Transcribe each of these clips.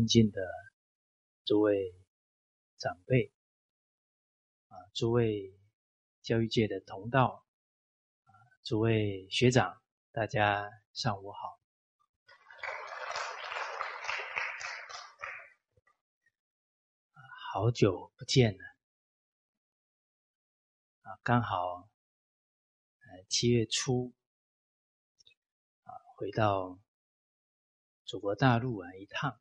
尊敬的诸位长辈啊，诸位教育界的同道啊，诸位学长，大家上午好。好久不见了啊，刚好呃七月初啊回到祖国大陆啊一趟。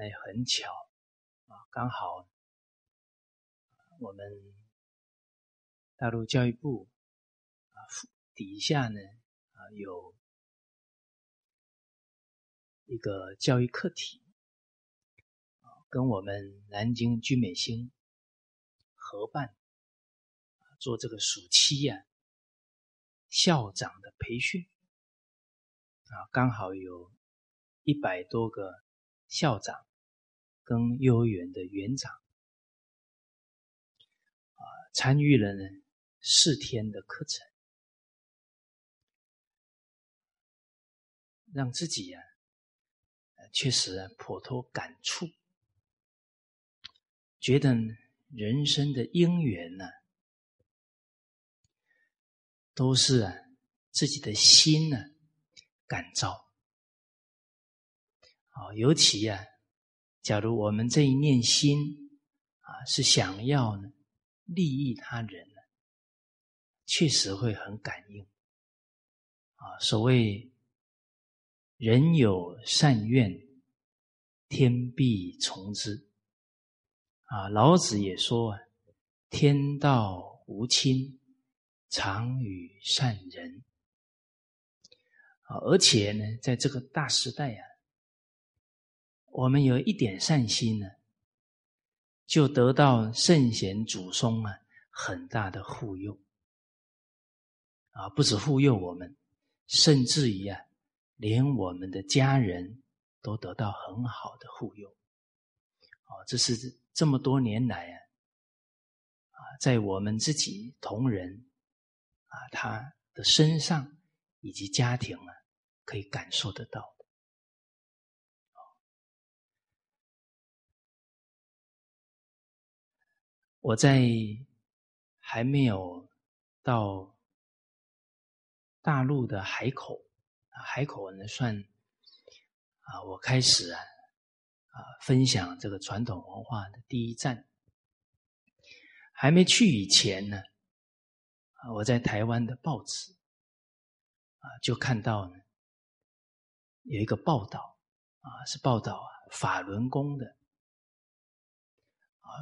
哎，很巧啊，刚好我们大陆教育部啊底下呢啊有一个教育课题啊，跟我们南京居美星合办做这个暑期呀校长的培训啊，刚好有一百多个。校长跟幼儿园的园长啊，参与了呢四天的课程，让自己呀，确实颇多感触，觉得人生的因缘呢，都是啊自己的心呢感召。啊，尤其呀，假如我们这一念心啊，是想要呢利益他人呢，确实会很感应。啊，所谓人有善愿，天必从之。啊，老子也说啊，天道无亲，常与善人。啊，而且呢，在这个大时代啊。我们有一点善心呢，就得到圣贤祖宗啊很大的护佑啊！不止护佑我们，甚至于啊，连我们的家人都得到很好的护佑。哦，这是这么多年来啊，啊，在我们自己同仁啊他的身上以及家庭啊，可以感受得到。我在还没有到大陆的海口，海口呢算啊，我开始啊啊分享这个传统文化的第一站。还没去以前呢，啊，我在台湾的报纸啊就看到呢有一个报道啊，是报道啊法轮功的。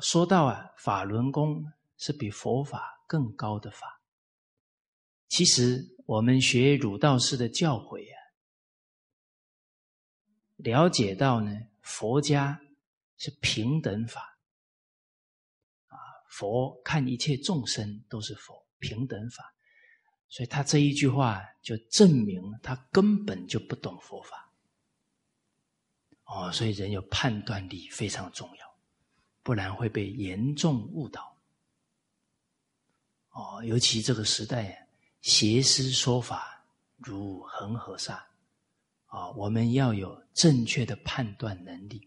说到啊，法轮功是比佛法更高的法。其实我们学儒道士的教诲啊，了解到呢，佛家是平等法啊，佛看一切众生都是佛平等法，所以他这一句话就证明他根本就不懂佛法。哦，所以人有判断力非常重要。不然会被严重误导。哦，尤其这个时代，邪师说法如恒河沙，啊，我们要有正确的判断能力，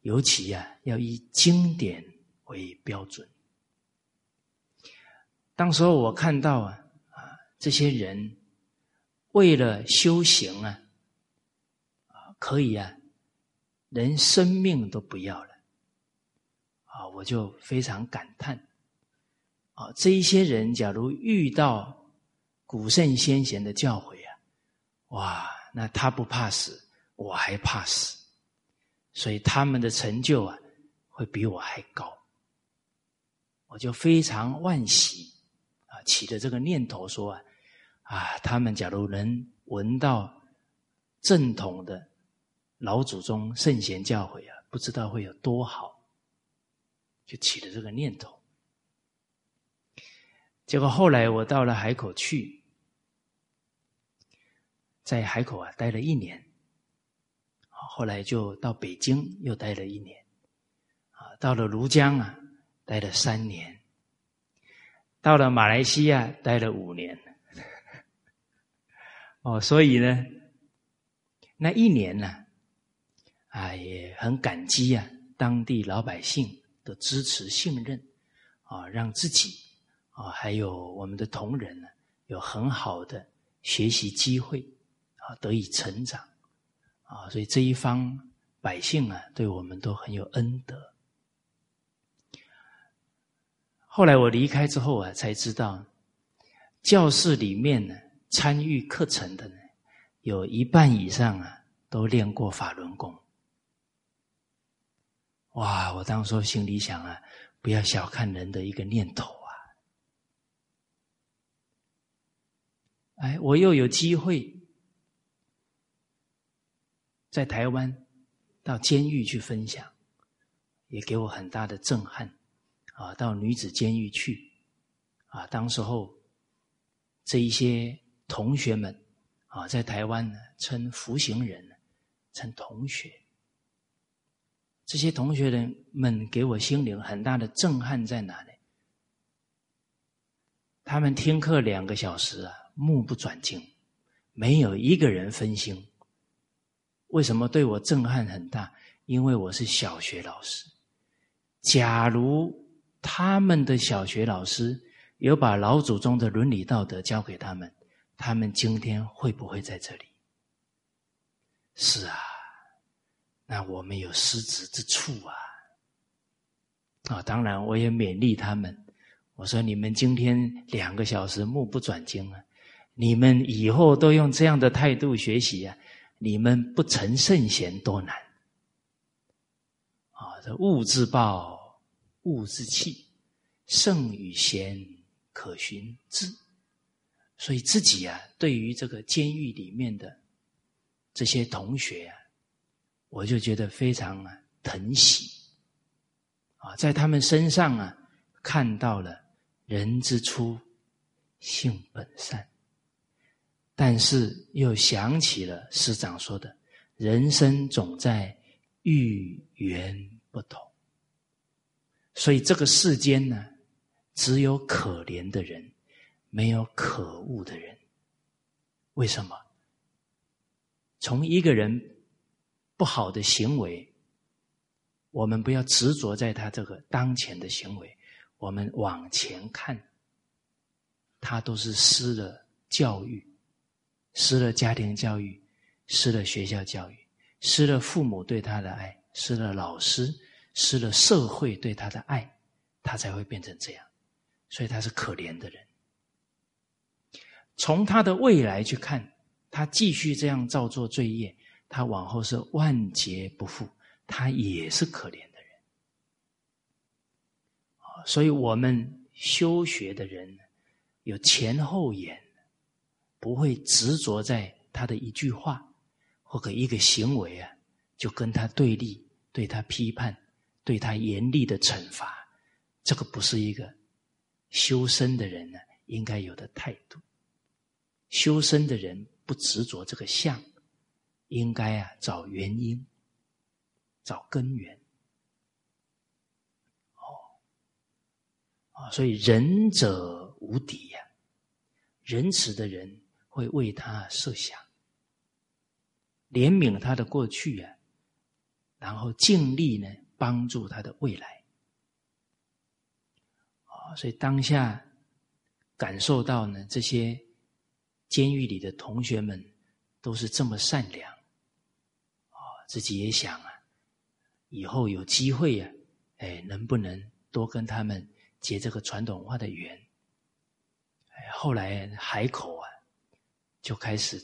尤其呀，要以经典为标准。当时候我看到啊，啊，这些人为了修行啊，啊，可以啊，连生命都不要了。啊，我就非常感叹，啊，这一些人假如遇到古圣先贤的教诲啊，哇，那他不怕死，我还怕死，所以他们的成就啊，会比我还高，我就非常万喜啊，起的这个念头说啊，啊，他们假如能闻到正统的老祖宗圣贤教诲啊，不知道会有多好。就起了这个念头，结果后来我到了海口去，在海口啊待了一年，后来就到北京又待了一年，啊，到了庐江啊待了三年，到了马来西亚待了五年，哦，所以呢，那一年呢，啊，也很感激啊，当地老百姓的支持信任啊，让自己啊，还有我们的同仁呢，有很好的学习机会啊，得以成长啊，所以这一方百姓啊，对我们都很有恩德。后来我离开之后啊，才知道教室里面呢，参与课程的呢，有一半以上啊，都练过法轮功。哇！我当时心里想啊，不要小看人的一个念头啊！哎，我又有机会在台湾到监狱去分享，也给我很大的震撼啊！到女子监狱去啊，当时候这一些同学们啊，在台湾呢称服刑人，称同学。这些同学人们给我心灵很大的震撼在哪里？他们听课两个小时啊，目不转睛，没有一个人分心。为什么对我震撼很大？因为我是小学老师。假如他们的小学老师有把老祖宗的伦理道德教给他们，他们今天会不会在这里？是啊。那我们有失职之处啊！啊，当然我也勉励他们。我说：你们今天两个小时目不转睛啊，你们以后都用这样的态度学习啊，你们不成圣贤多难啊！这物自暴，物自弃，圣与贤，可循之。所以自己啊，对于这个监狱里面的这些同学啊。我就觉得非常啊疼惜啊，在他们身上啊看到了人之初性本善，但是又想起了师长说的“人生总在遇缘不同”，所以这个世间呢，只有可怜的人，没有可恶的人。为什么？从一个人。不好的行为，我们不要执着在他这个当前的行为，我们往前看，他都是失了教育，失了家庭教育，失了学校教育，失了父母对他的爱，失了老师，失了社会对他的爱，他才会变成这样，所以他是可怜的人。从他的未来去看，他继续这样造作罪业。他往后是万劫不复，他也是可怜的人所以我们修学的人有前后眼，不会执着在他的一句话或者一个行为啊，就跟他对立，对他批判，对他严厉的惩罚。这个不是一个修身的人呢应该有的态度。修身的人不执着这个相。应该啊，找原因，找根源。哦，所以仁者无敌呀，仁慈的人会为他设想，怜悯他的过去啊，然后尽力呢帮助他的未来。啊，所以当下感受到呢，这些监狱里的同学们都是这么善良。自己也想啊，以后有机会呀，哎，能不能多跟他们结这个传统文化的缘？后来海口啊，就开始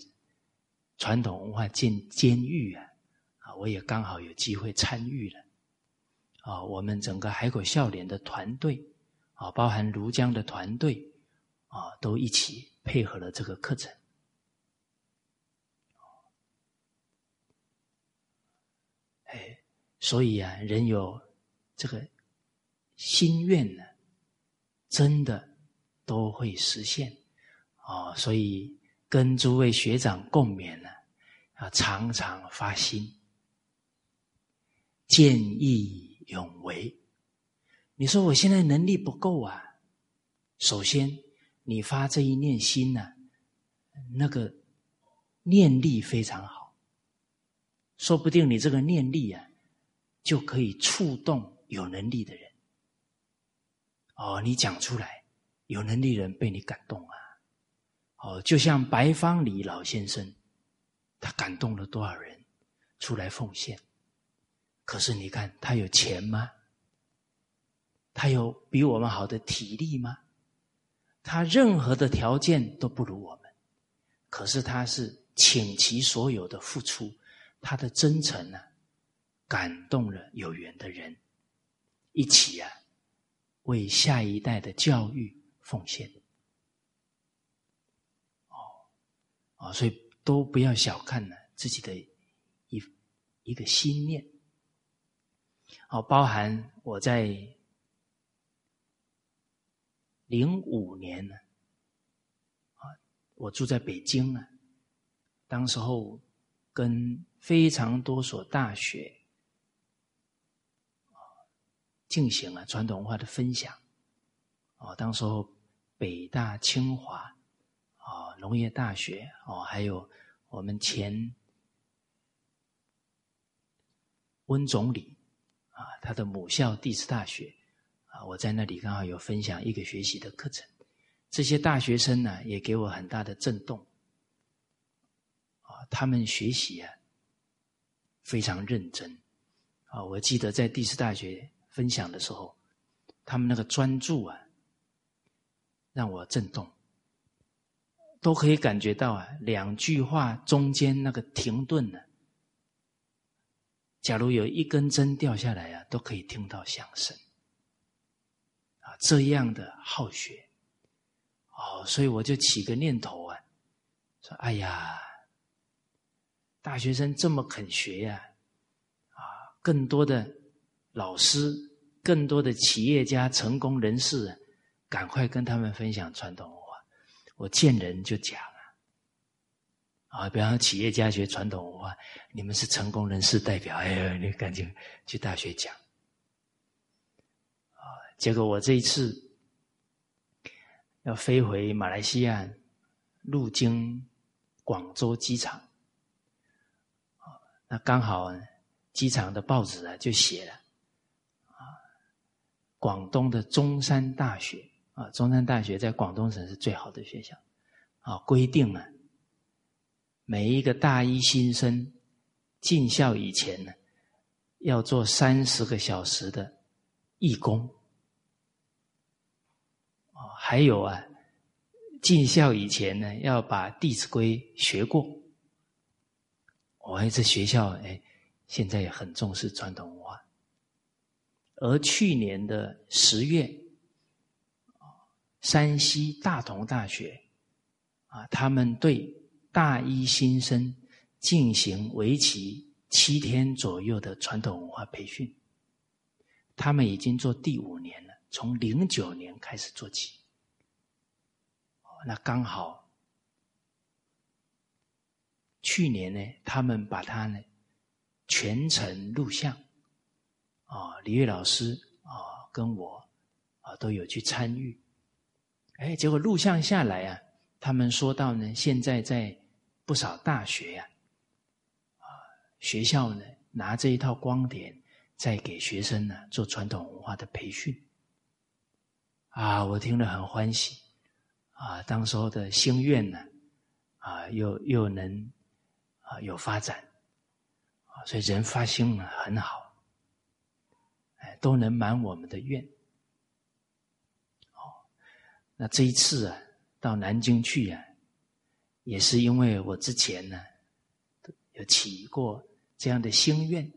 传统文化进监狱啊，啊，我也刚好有机会参与了。啊，我们整个海口笑脸的团队啊，包含庐江的团队啊，都一起配合了这个课程。哎所以啊，人有这个心愿呢，真的都会实现啊。所以跟诸位学长共勉呢，啊，常常发心，见义勇为。你说我现在能力不够啊，首先你发这一念心呢，那个念力非常好。说不定你这个念力啊，就可以触动有能力的人。哦，你讲出来，有能力人被你感动啊！哦，就像白方礼老先生，他感动了多少人出来奉献？可是你看，他有钱吗？他有比我们好的体力吗？他任何的条件都不如我们，可是他是倾其所有的付出，他的真诚呢，感动了有缘的人，一起啊，为下一代的教育奉献。哦，啊，所以都不要小看了自己的一一个心念。哦，包含我在。零五年呢，啊，我住在北京啊，当时候跟非常多所大学进行了传统文化的分享，哦，当时候北大、清华啊、农业大学哦，还有我们前温总理啊，他的母校地质大学。啊，我在那里刚好有分享一个学习的课程，这些大学生呢也给我很大的震动。啊，他们学习啊非常认真。啊，我记得在第四大学分享的时候，他们那个专注啊，让我震动，都可以感觉到啊，两句话中间那个停顿呢，假如有一根针掉下来啊，都可以听到响声。啊这样的好学，哦，所以我就起个念头啊，说：“哎呀，大学生这么肯学呀，啊，更多的老师，更多的企业家、成功人士，赶快跟他们分享传统文化。我见人就讲啊，啊，比方企业家学传统文化，你们是成功人士代表，哎呀，你赶紧去大学讲。”啊结果我这一次要飞回马来西亚，路经广州机场，那刚好机场的报纸啊就写了，啊，广东的中山大学啊，中山大学在广东省是最好的学校，啊，规定了每一个大一新生进校以前呢，要做三十个小时的义工。还有啊，进校以前呢，要把《弟子规》学过。我这学校哎，现在也很重视传统文化。而去年的十月，山西大同大学啊，他们对大一新生进行为期七天左右的传统文化培训。他们已经做第五年了，从零九年开始做起。那刚好，去年呢，他们把它呢全程录像，啊，李月老师啊跟我啊都有去参与，哎，结果录像下来啊，他们说到呢，现在在不少大学呀，啊学校呢拿这一套光碟，在给学生呢做传统文化的培训，啊，我听了很欢喜。啊，当时候的心愿呢，啊，又又能啊有发展，啊，所以人发心呢很好，哎，都能满我们的愿。哦，那这一次啊，到南京去啊，也是因为我之前呢有起过这样的心愿，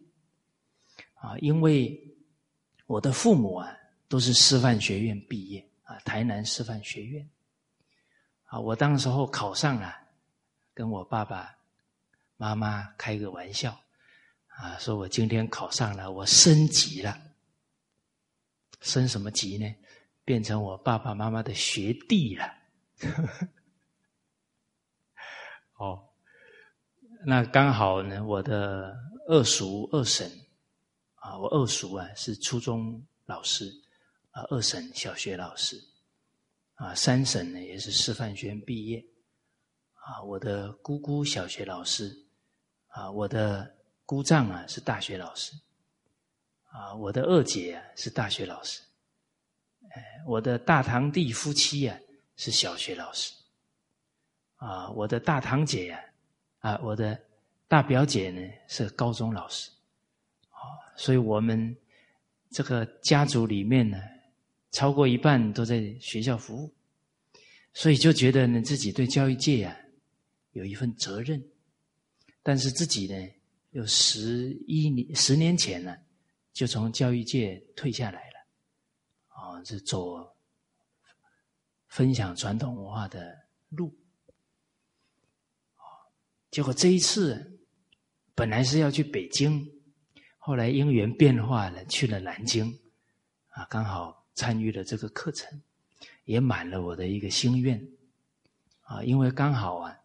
啊，因为我的父母啊都是师范学院毕业啊，台南师范学院。啊，我当时候考上了，跟我爸爸妈妈开个玩笑，啊，说我今天考上了，我升级了，升什么级呢？变成我爸爸妈妈的学弟了。哦，那刚好呢，我的二叔二婶，啊，我二叔啊是初中老师，啊，二婶小学老师。啊，三婶呢也是师范学院毕业，啊，我的姑姑小学老师，啊，我的姑丈啊是大学老师，啊，我的二姐啊是大学老师，哎，我的大堂弟夫妻啊是小学老师，啊，我的大堂姐呀，啊，我的大表姐呢是高中老师，啊，所以我们这个家族里面呢，超过一半都在学校服务，所以就觉得呢自己对教育界呀有一份责任，但是自己呢。有十一年，十年前呢，就从教育界退下来了，啊，是走分享传统文化的路，啊，结果这一次本来是要去北京，后来因缘变化了，去了南京，啊，刚好参与了这个课程，也满了我的一个心愿，啊，因为刚好啊。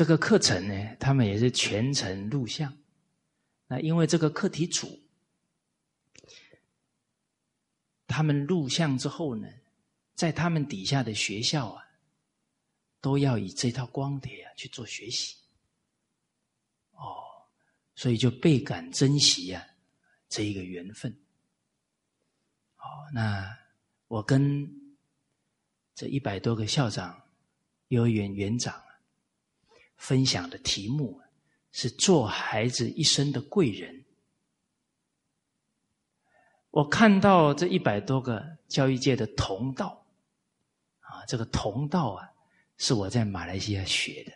这个课程呢，他们也是全程录像。那因为这个课题组，他们录像之后呢，在他们底下的学校啊，都要以这套光碟啊去做学习。哦，所以就倍感珍惜啊，这一个缘分。哦，那我跟这一百多个校长、幼儿园园长。分享的题目是做孩子一生的贵人。我看到这一百多个教育界的同道，啊，这个同道啊，是我在马来西亚学的。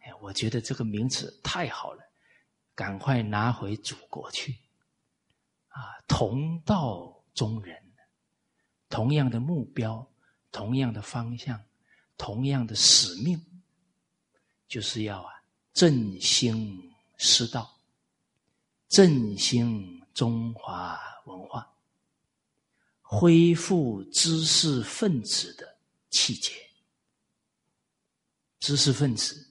哎，我觉得这个名词太好了，赶快拿回祖国去。啊，同道中人，同样的目标，同样的方向，同样的使命。就是要啊振兴师道，振兴中华文化，恢复知识分子的气节。知识分子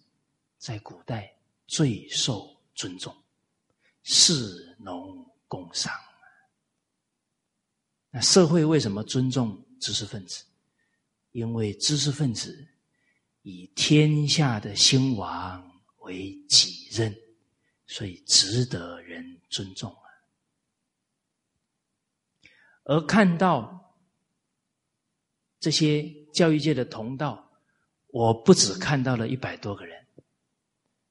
在古代最受尊重，士农工商。那社会为什么尊重知识分子？因为知识分子。以天下的兴亡为己任，所以值得人尊重啊。而看到这些教育界的同道，我不止看到了一百多个人。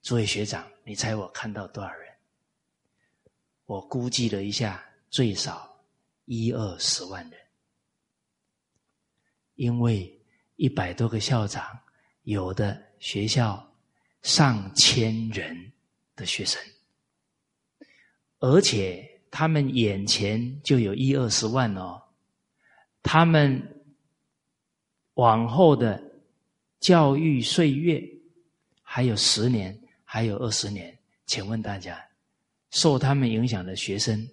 诸位学长，你猜我看到多少人？我估计了一下，最少一二十万人，因为一百多个校长。有的学校上千人的学生，而且他们眼前就有一二十万哦，他们往后的教育岁月还有十年，还有二十年，请问大家，受他们影响的学生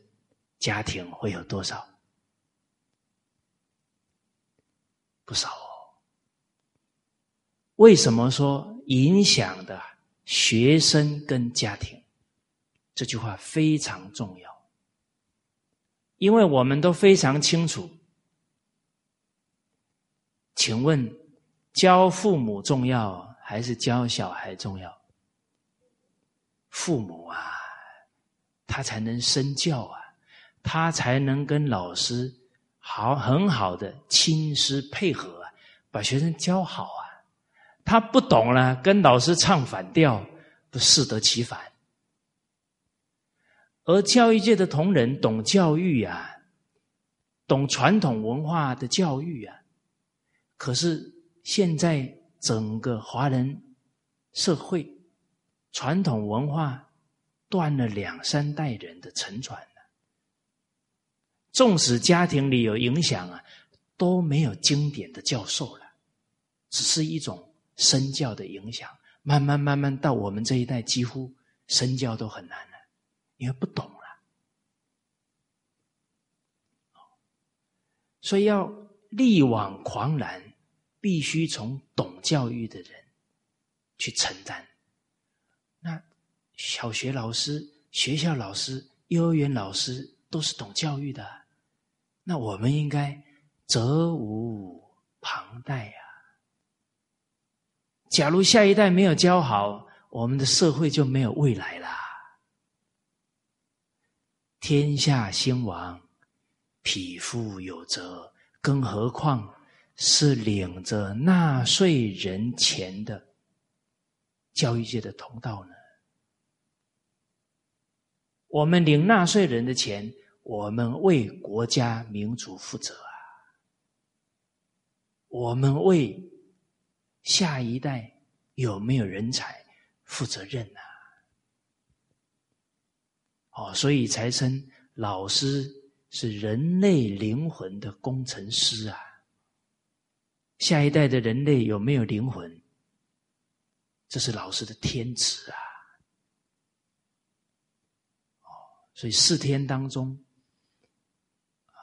家庭会有多少？不少。为什么说影响的学生跟家庭？这句话非常重要，因为我们都非常清楚。请问，教父母重要还是教小孩重要？父母啊，他才能身教啊，他才能跟老师好很好的亲师配合啊，把学生教好啊。他不懂了，跟老师唱反调，不适得其反。而教育界的同仁懂教育啊，懂传统文化的教育啊，可是现在整个华人社会传统文化断了两三代人的承传了，纵使家庭里有影响啊，都没有经典的教授了，只是一种。身教的影响，慢慢慢慢到我们这一代，几乎身教都很难了，因为不懂了。所以要力挽狂澜，必须从懂教育的人去承担。那小学老师、学校老师、幼儿园老师都是懂教育的，那我们应该责无旁贷呀。假如下一代没有教好，我们的社会就没有未来啦。天下兴亡，匹夫有责，更何况是领着纳税人钱的教育界的同道呢？我们领纳税人的钱，我们为国家民族负责啊！我们为下一代有没有人才负责任呐？哦，所以才称老师是人类灵魂的工程师啊！下一代的人类有没有灵魂？这是老师的天职啊！哦，所以四天当中啊，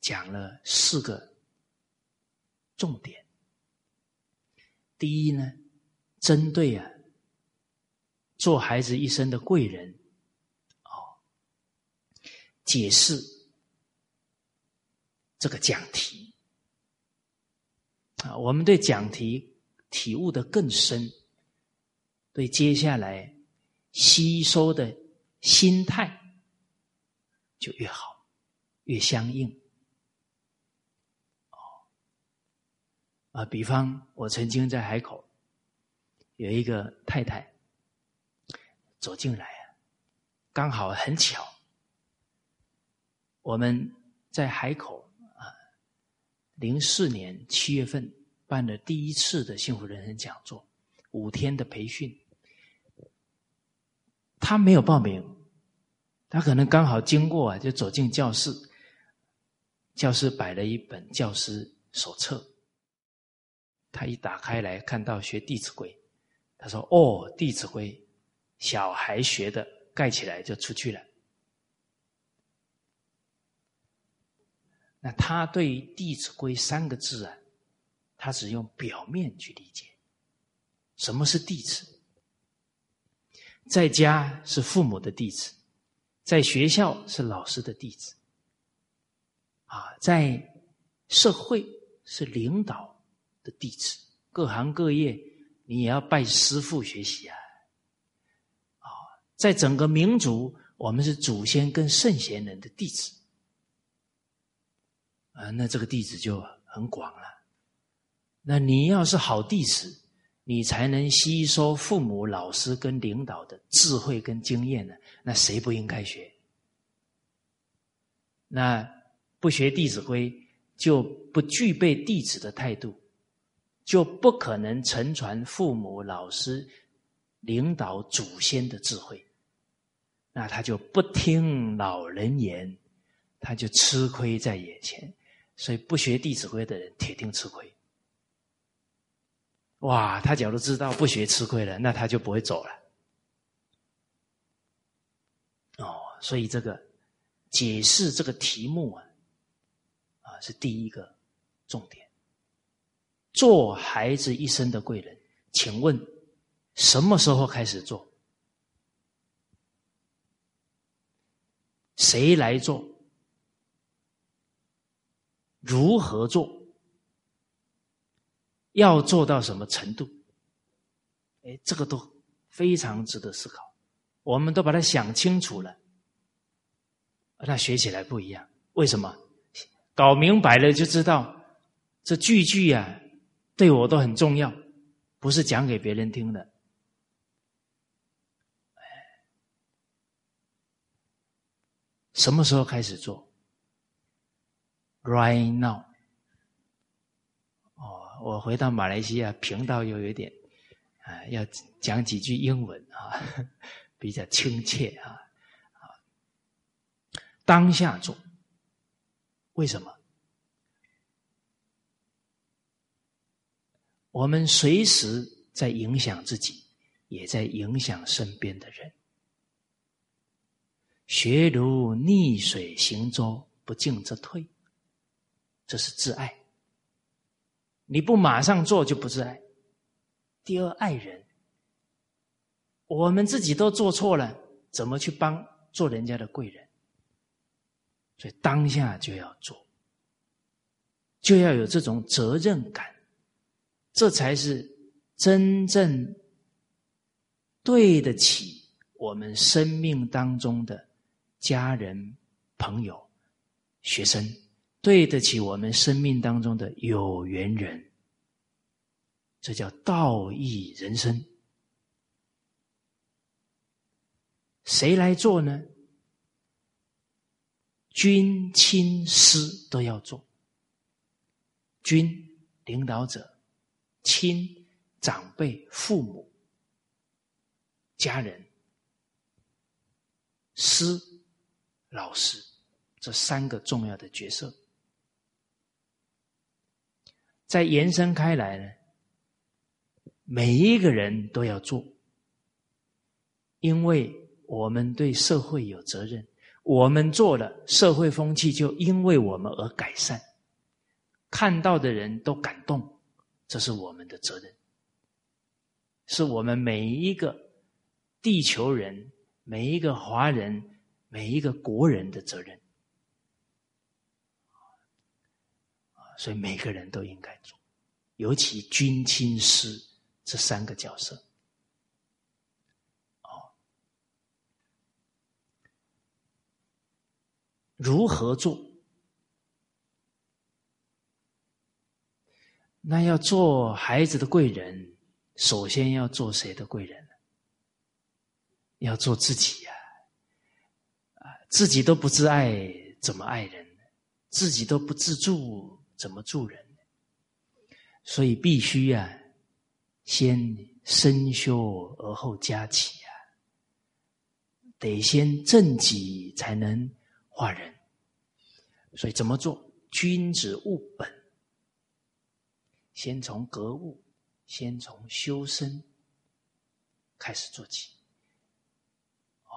讲了四个重点。第一呢，针对啊，做孩子一生的贵人。哦解释这个讲题啊，我们对讲题体悟的更深，对接下来吸收的心态就越好，越相应。啊，比方我曾经在海口有一个太太走进来啊，刚好很巧。我们在海口啊，零四年七月份办了第一次的幸福人生讲座，五天的培训。他没有报名，他可能刚好经过啊，就走进教室，教室摆了一本教师手册，他一打开来看到学《弟子规》，他说：“哦，《弟子规》，小孩学的，盖起来就出去了。”那他对于《弟子规》三个字啊，他只用表面去理解。什么是弟子？在家是父母的弟子，在学校是老师的弟子，啊，在社会是领导的弟子，各行各业你也要拜师傅学习啊。啊，在整个民族，我们是祖先跟圣贤人的弟子。啊，那这个弟子就很广了。那你要是好弟子，你才能吸收父母、老师跟领导的智慧跟经验呢。那谁不应该学？那不学《弟子规》，就不具备弟子的态度，就不可能承传父母、老师、领导、祖先的智慧。那他就不听老人言，他就吃亏在眼前。所以不学《弟子规》的人，铁定吃亏。哇，他假如知道不学吃亏了，那他就不会走了。哦，所以这个解释这个题目啊，啊是第一个重点。做孩子一生的贵人，请问什么时候开始做？谁来做？如何做？要做到什么程度？哎，这个都非常值得思考。我们都把它想清楚了，那学起来不一样。为什么？搞明白了就知道，这句句啊，对我都很重要，不是讲给别人听的。什么时候开始做？Right now，哦，我回到马来西亚频道又有点啊，要讲几句英文啊，比较亲切啊啊。当下做，为什么？我们随时在影响自己，也在影响身边的人。学如逆水行舟，不进则退。这是自爱，你不马上做就不自爱。第二，爱人，我们自己都做错了，怎么去帮做人家的贵人？所以当下就要做，就要有这种责任感，这才是真正对得起我们生命当中的家人、朋友、学生，对得起我们生命当中的有缘人，这叫道义人生。谁来做呢？君、亲、师都要做。君，领导者；亲，长辈、父母、家人；师，老师，这三个重要的角色。再延伸开来呢，每一个人都要做，因为我们对社会有责任。我们做了，社会风气就因为我们而改善，看到的人都感动，这是我们的责任，是我们每一个地球人、每一个华人、每一个国人的责任！所以每个人都应该做，尤其军亲师这三个角色。如何做？那要做孩子的贵人，首先要做谁的贵人？要做自己呀！啊，自己都不自爱，怎么爱人？自己都不自助，怎么助人？所以必须呀，先身修而后家齐呀，得先正己才能。化人，所以怎么做？君子务本，先从格物，先从修身开始做起。哦，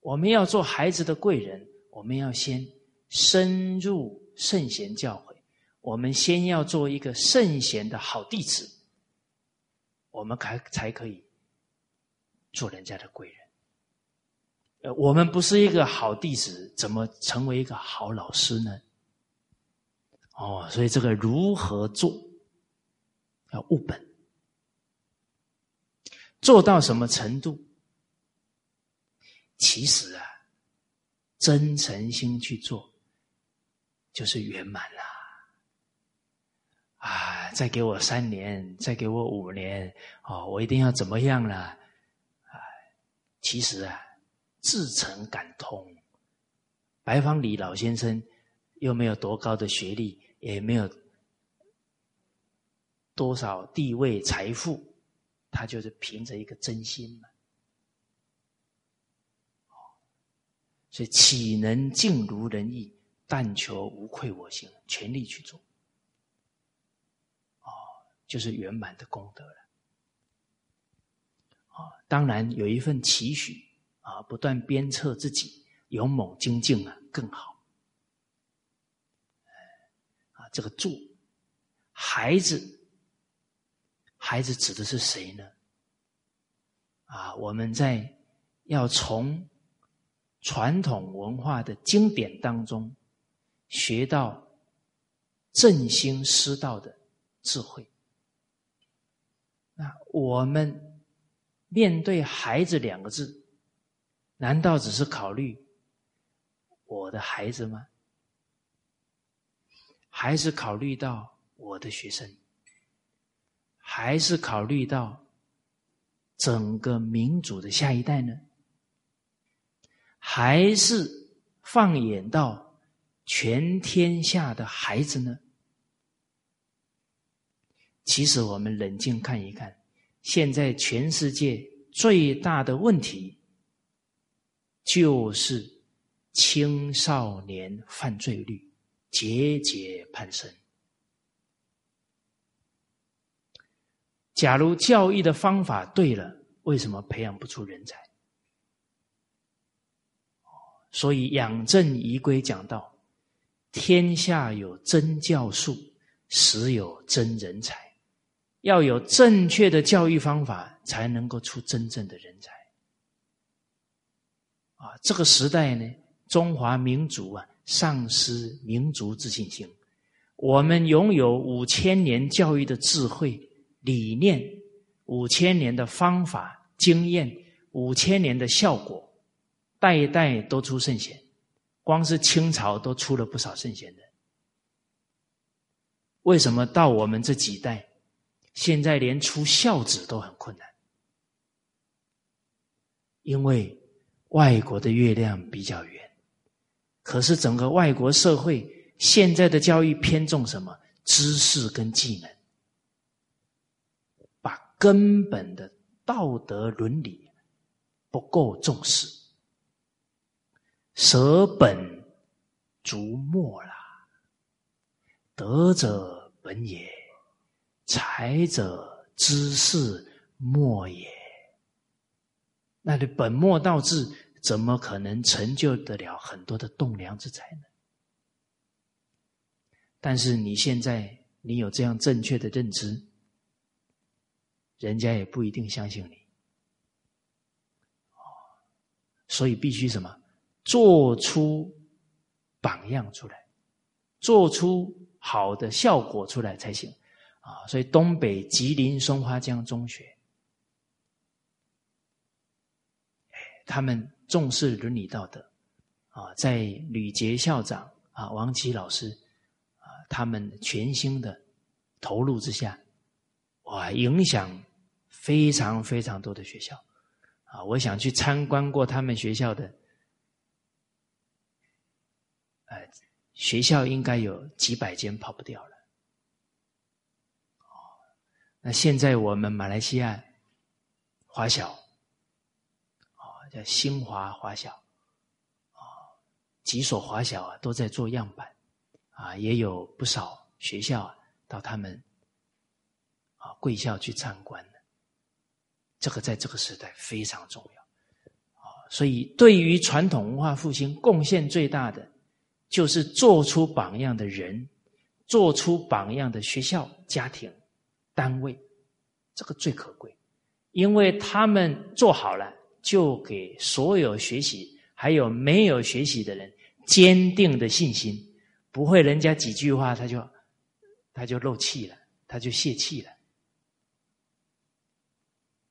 我们要做孩子的贵人，我们要先深入圣贤教诲，我们先要做一个圣贤的好弟子，我们才才可以做人家的贵人。呃，我们不是一个好弟子，怎么成为一个好老师呢？哦，所以这个如何做，要务本，做到什么程度？其实啊，真诚心去做，就是圆满了。啊，再给我三年，再给我五年，哦，我一定要怎么样了？啊，其实啊。至诚感通，白方礼老先生又没有多高的学历，也没有多少地位财富，他就是凭着一个真心嘛。所以岂能尽如人意？但求无愧我心，全力去做。哦，就是圆满的功德了。啊，当然有一份期许。啊，不断鞭策自己，勇猛精进啊，更好。啊，这个做孩子，孩子指的是谁呢？啊，我们在要从传统文化的经典当中学到正兴师道的智慧。那我们面对孩子两个字。难道只是考虑我的孩子吗？还是考虑到我的学生？还是考虑到整个民主的下一代呢？还是放眼到全天下的孩子呢？其实，我们冷静看一看，现在全世界最大的问题。就是青少年犯罪率节节攀升。假如教育的方法对了，为什么培养不出人才？所以养正仪规讲到：天下有真教术，实有真人才。要有正确的教育方法，才能够出真正的人才。啊，这个时代呢，中华民族啊，丧失民族自信心。我们拥有五千年教育的智慧、理念，五千年的方法、经验，五千年的效果，代代都出圣贤，光是清朝都出了不少圣贤的。为什么到我们这几代，现在连出孝子都很困难？因为外国的月亮比较圆，可是整个外国社会现在的教育偏重什么？知识跟技能，把根本的道德伦理不够重视，舍本逐末啦。德者本也，才者知识末也。那你本末倒置，怎么可能成就得了很多的栋梁之才呢？但是你现在你有这样正确的认知，人家也不一定相信你。所以必须什么？做出榜样出来，做出好的效果出来才行啊！所以东北吉林松花江中学。他们重视伦理道德，啊，在吕杰校长啊、王琦老师啊，他们全心的投入之下，哇，影响非常非常多的学校啊！我想去参观过他们学校的，呃，学校应该有几百间跑不掉了。哦，那现在我们马来西亚华小。叫新华华小，啊，几所华小啊都在做样板，啊，也有不少学校啊到他们啊贵校去参观的，这个在这个时代非常重要，啊，所以对于传统文化复兴贡献最大的，就是做出榜样的人，做出榜样的学校、家庭、单位，这个最可贵，因为他们做好了。就给所有学习还有没有学习的人坚定的信心，不会人家几句话他就他就漏气了，他就泄气了。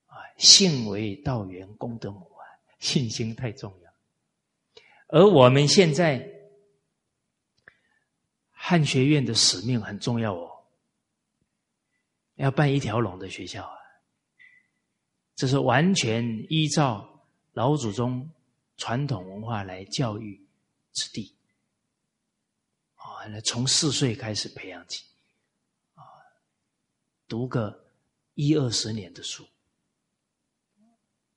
啊，信为道源功德母啊，信心太重要。而我们现在汉学院的使命很重要哦，要办一条龙的学校啊。这是完全依照老祖宗传统文化来教育子弟，啊，从四岁开始培养起，啊，读个一二十年的书。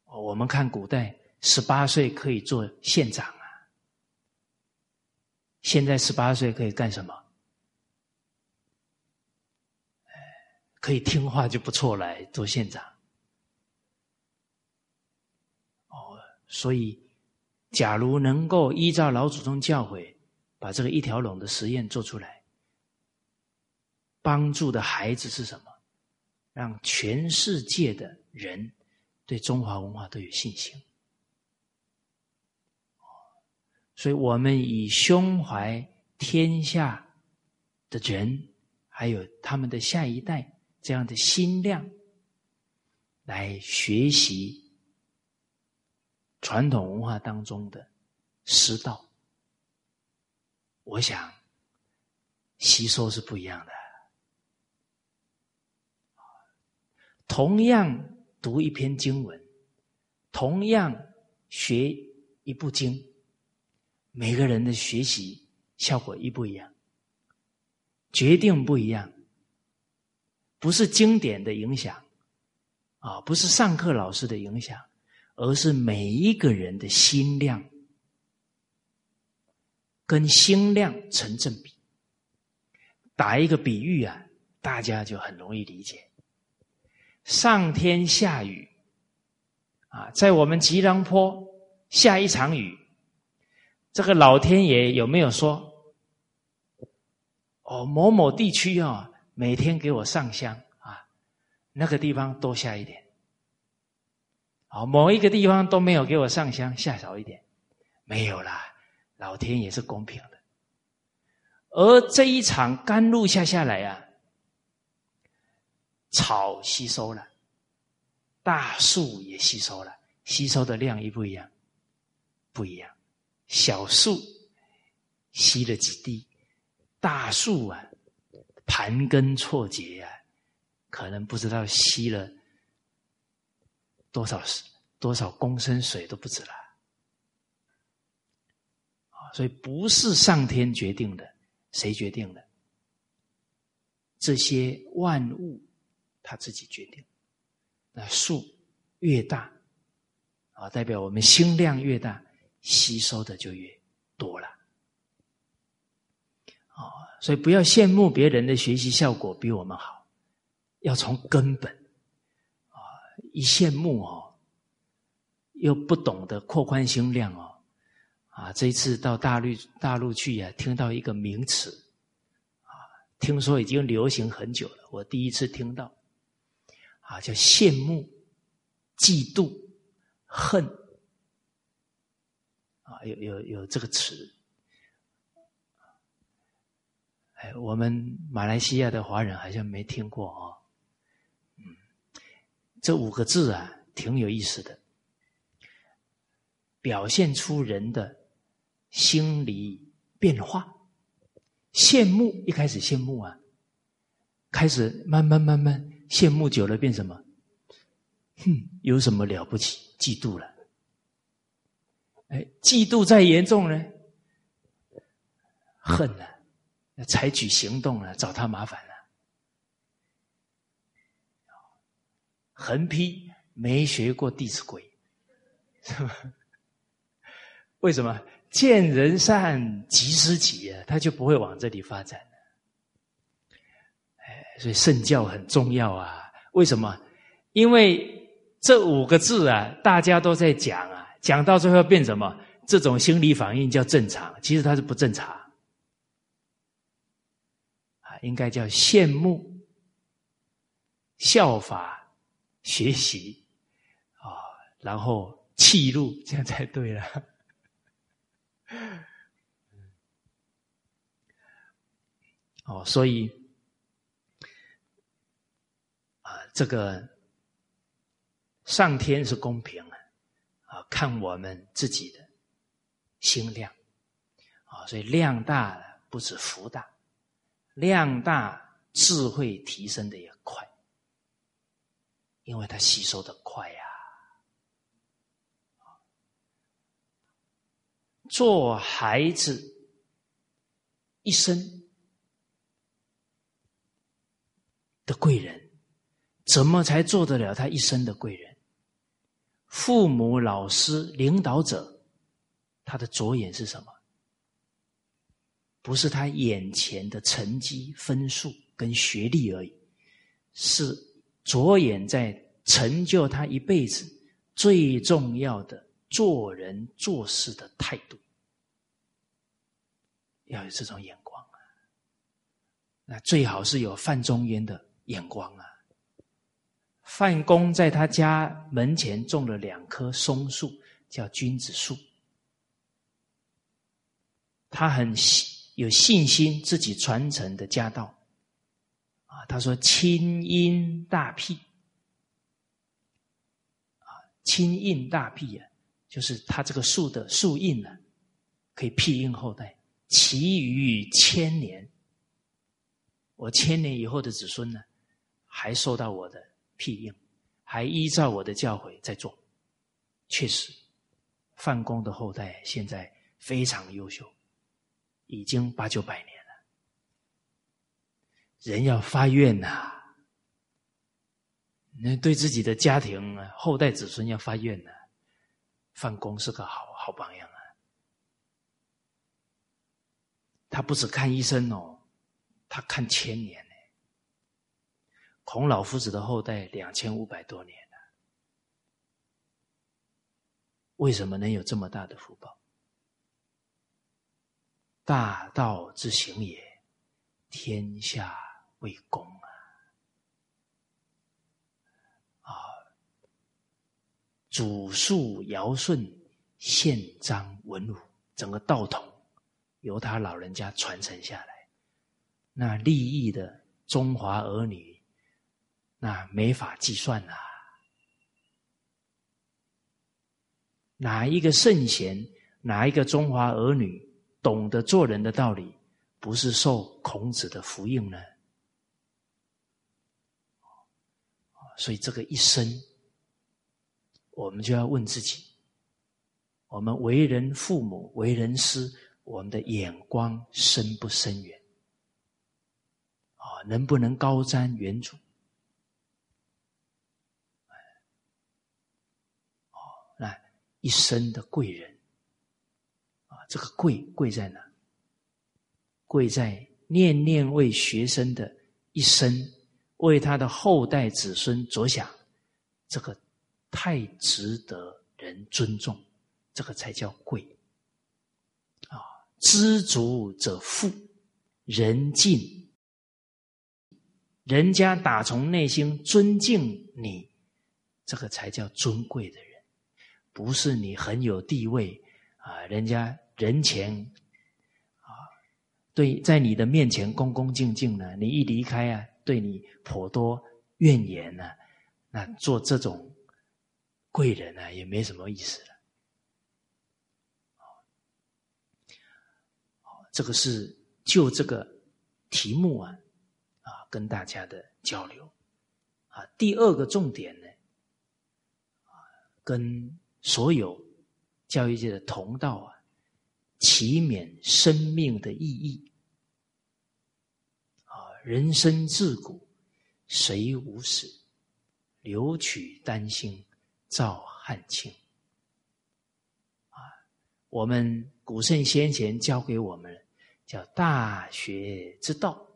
我们看古代十八岁可以做县长啊，现在十八岁可以干什么？可以听话就不错了，做县长。所以，假如能够依照老祖宗教诲，把这个一条龙的实验做出来，帮助的孩子是什么？让全世界的人对中华文化都有信心。所以我们以胸怀天下的人，还有他们的下一代这样的心量，来学习。传统文化当中的师道，我想吸收是不一样的。同样读一篇经文，同样学一部经，每个人的学习效果一不一样，决定不一样。不是经典的影响，啊，不是上课老师的影响。而是每一个人的心量跟心量成正比。打一个比喻啊，大家就很容易理解。上天下雨啊，在我们吉隆坡下一场雨，这个老天爷有没有说：“哦，某某地区啊，每天给我上香啊，那个地方多下一点。”好，某一个地方都没有给我上香，下少一点，没有啦。老天也是公平的。而这一场甘露下下来啊，草吸收了，大树也吸收了，吸收的量一不一样？不一样，小树吸了几滴，大树啊，盘根错节啊，可能不知道吸了多少多少公升水都不止了。所以不是上天决定的，谁决定的？这些万物他自己决定。那树越大，啊，代表我们心量越大，吸收的就越多了。啊，所以不要羡慕别人的学习效果比我们好，要从根本。一羡慕哦，又不懂得扩宽心量哦，啊，这一次到大陆大陆去呀，听到一个名词，啊，听说已经流行很久了，我第一次听到。啊，叫羡慕、嫉妒、恨，啊，有有有这个词。哎，我们马来西亚的华人好像没听过哦。这五个字啊，挺有意思的，表现出人的心理变化。羡慕一开始羡慕啊，开始慢慢慢慢。羡慕久了变什么？哼，有什么了不起？嫉妒了。哎，嫉妒再严重呢？恨了，采取行动了，找他麻烦了。横批没学过《弟子规》，是吧？为什么？见人善，即施己啊，他就不会往这里发展。所以圣教很重要啊！为什么？因为这五个字啊，大家都在讲啊，讲到最后变什么？这种心理反应叫正常，其实它是不正常啊，应该叫羡慕、效法、学习啊，然后弃怒，这样才对了。哦，所以啊。这个上天是公平的啊，看我们自己的心量啊，所以量大了不止福大，量大智慧提升的也快，因为它吸收的快呀。做孩子一生的贵人。怎么才做得了他一生的贵人？父母、老师、领导者，他的着眼是什么？不是他眼前的成绩、分数跟学历而已，是着眼在成就他一辈子最重要的做人做事的态度，要有这种眼光啊！那最好是有范仲淹的眼光啊！范公在他家门前种了两棵松树，叫君子树。他很有信心自己传承的家道。啊，他说：“清音大辟。”啊，清印大辟啊，就是他这个树的树印呢，可以庇荫后代，其余千年。我千年以后的子孙呢，还受到我的。庇应，还依照我的教诲在做，确实，范公的后代现在非常优秀，已经八九百年。人要发愿呐，那对自己的家庭后代子孙要发愿呐。范公是个好好榜样啊，他不只看医生哦，他看千年呢。孔老夫子的后代两千五百多年了，为什么能有这么大的福报？大道之行也，天下为公啊！啊，祖述尧舜宪章文武，整个道统由他老人家传承下来，那利益的中华儿女。那没法计算呐！哪一个圣贤哪一个中华儿女懂得做人的道理，不是受孔子的福音呢？所以这个一生，我们就要问自己：我们为人父母、为人师，我们的眼光深不深远？啊，能不能高瞻远瞩？哦，那一生的贵人。啊这个贵贵在哪？贵在念念为学生的一生，为他的后代子孙着想，这个太值得人尊重，这个才叫贵。啊，知足者富，人敬，人家打从内心尊敬你，这个才叫尊贵的人，不是你很有地位啊，人家。人前啊，对，在你的面前恭恭敬敬的，你一离开啊，对你颇多怨言呢，那做这种贵人呢，也没什么意思了。这个是就这个题目啊，啊，跟大家的交流啊。第二个重点呢，啊，跟所有教育界的同道啊。祈勉生命的意义！人生自古谁无死？留取丹心照汗青啊！我们古圣先贤教给我们叫大学之道，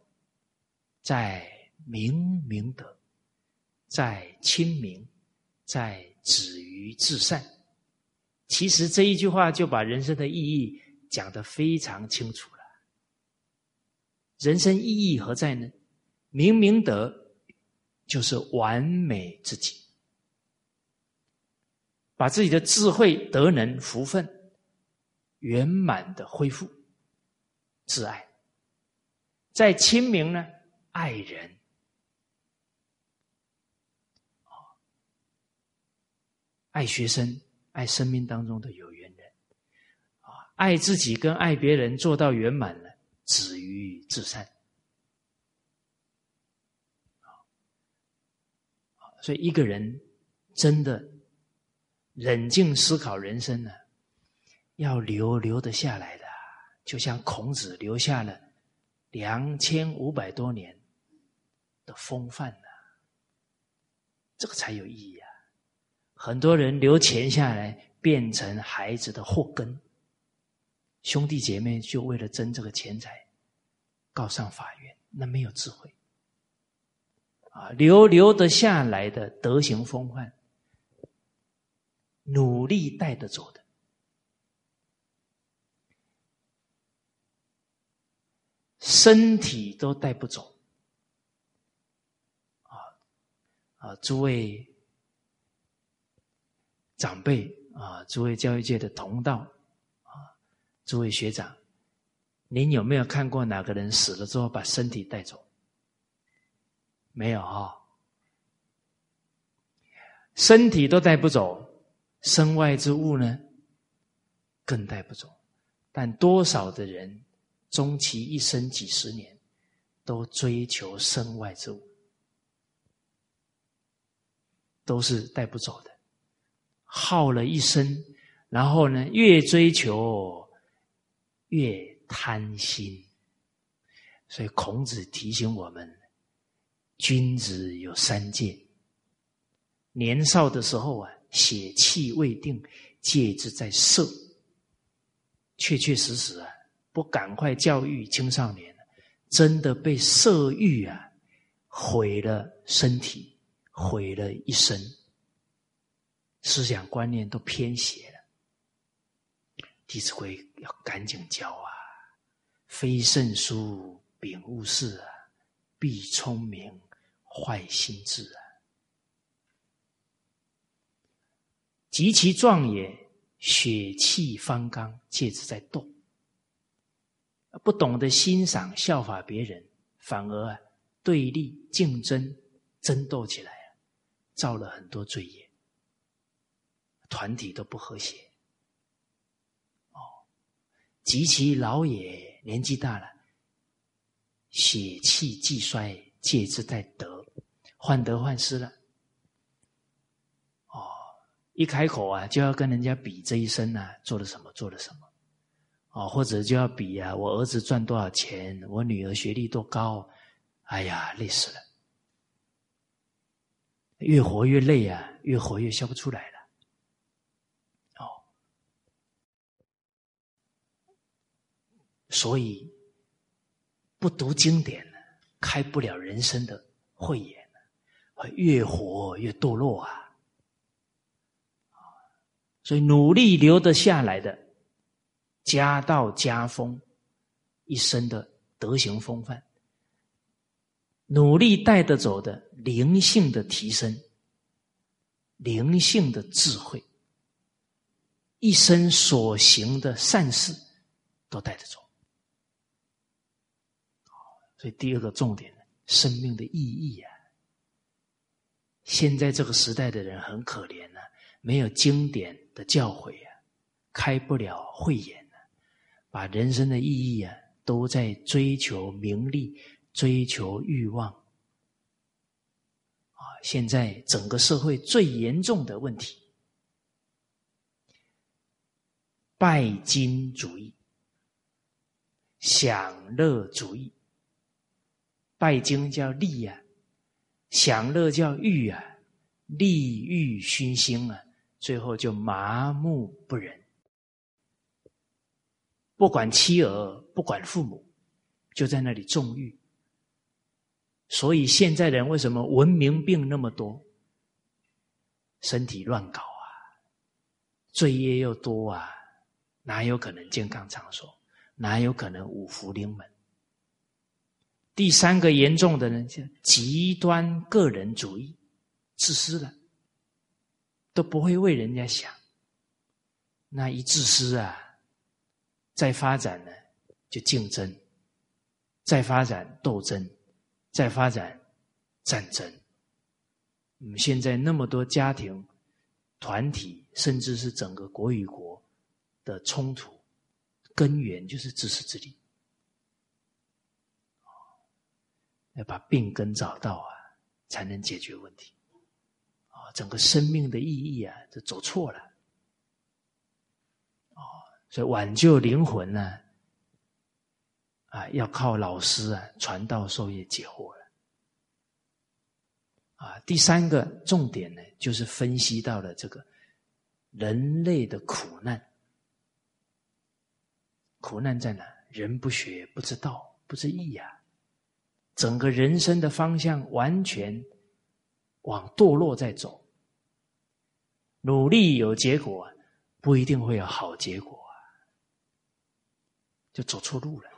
在明明德，在亲民，在止于至善。其实这一句话就把人生的意义。讲得非常清楚了，人生意义何在呢？明明德就是完美自己，把自己的智慧、德能、福分圆满的恢复，自爱。在清明呢，爱人，爱学生，爱生命当中的有缘人，啊。爱自己跟爱别人做到圆满了，止于至善。所以一个人真的冷静思考人生呢，要留留得下来的，就像孔子留下了两千五百多年的风范呢，这个才有意义啊！很多人留钱下来，变成孩子的祸根。兄弟姐妹就为了争这个钱财，告上法院，那没有智慧啊！留留得下来的德行风范，努力带得走的，身体都带不走啊啊！诸位长辈啊，诸位教育界的同道。诸位学长，您有没有看过哪个人死了之后把身体带走？没有啊，身体都带不走，身外之物呢，更带不走。但多少的人终其一生几十年，都追求身外之物，都是带不走的，耗了一生，然后呢，越追求。越贪心，所以孔子提醒我们：君子有三戒。年少的时候啊，血气未定，戒之在色。确确实实啊，不赶快教育青少年，真的被色欲啊毁了身体，毁了一生，思想观念都偏邪了。弟子规要赶紧教啊！非圣书，秉勿事啊！必聪明，坏心智啊！极其壮也，血气方刚，戒之在动。不懂得欣赏、效法别人，反而对立、竞争、争斗起来，造了很多罪业，团体都不和谐。及其老也，年纪大了，血气既衰，戒之在德，患得患失了。哦，一开口啊，就要跟人家比这一生啊做了什么，做了什么。哦，或者就要比啊，我儿子赚多少钱，我女儿学历多高，哎呀，累死了。越活越累啊，越活越笑不出来了。哦，所以不读经典呢，开不了人生的慧眼，会越活越堕落啊。所以努力留得下来的，家道家风，一生的德行风范。努力带得走的灵性的提升，灵性的智慧，一生所行的善事都带得走。所以第二个重点，生命的意义啊。现在这个时代的人很可怜啊，没有经典的教诲啊，开不了慧眼啊，把人生的意义啊，都在追求名利。追求欲望啊！现在整个社会最严重的问题，拜金主义、享乐主义。拜金叫利啊，享乐叫欲啊，利欲熏心啊，最后就麻木不仁，不管妻儿，不管父母，就在那里纵欲。所以现在人为什么文明病那么多？身体乱搞啊，罪业又多啊，哪有可能健康长寿？哪有可能五福临门？第三个严重的呢，就极端个人主义，自私了，都不会为人家想。那一自私啊，再发展呢，就竞争，再发展斗争。再发展战争，我们，现在那么多家庭、团体，甚至是整个国与国的冲突，根源就是自私自利。要把病根找到啊，才能解决问题。啊，整个生命的意义啊，就走错了。哦，所以挽救灵魂呢？啊，要靠老师啊，传道授业解惑了。啊，第三个重点呢，就是分析到了这个人类的苦难。苦难在哪？人不学，不知道，不知义呀。整个人生的方向完全往堕落在走。努力有结果，不一定会有好结果啊，就走错路了。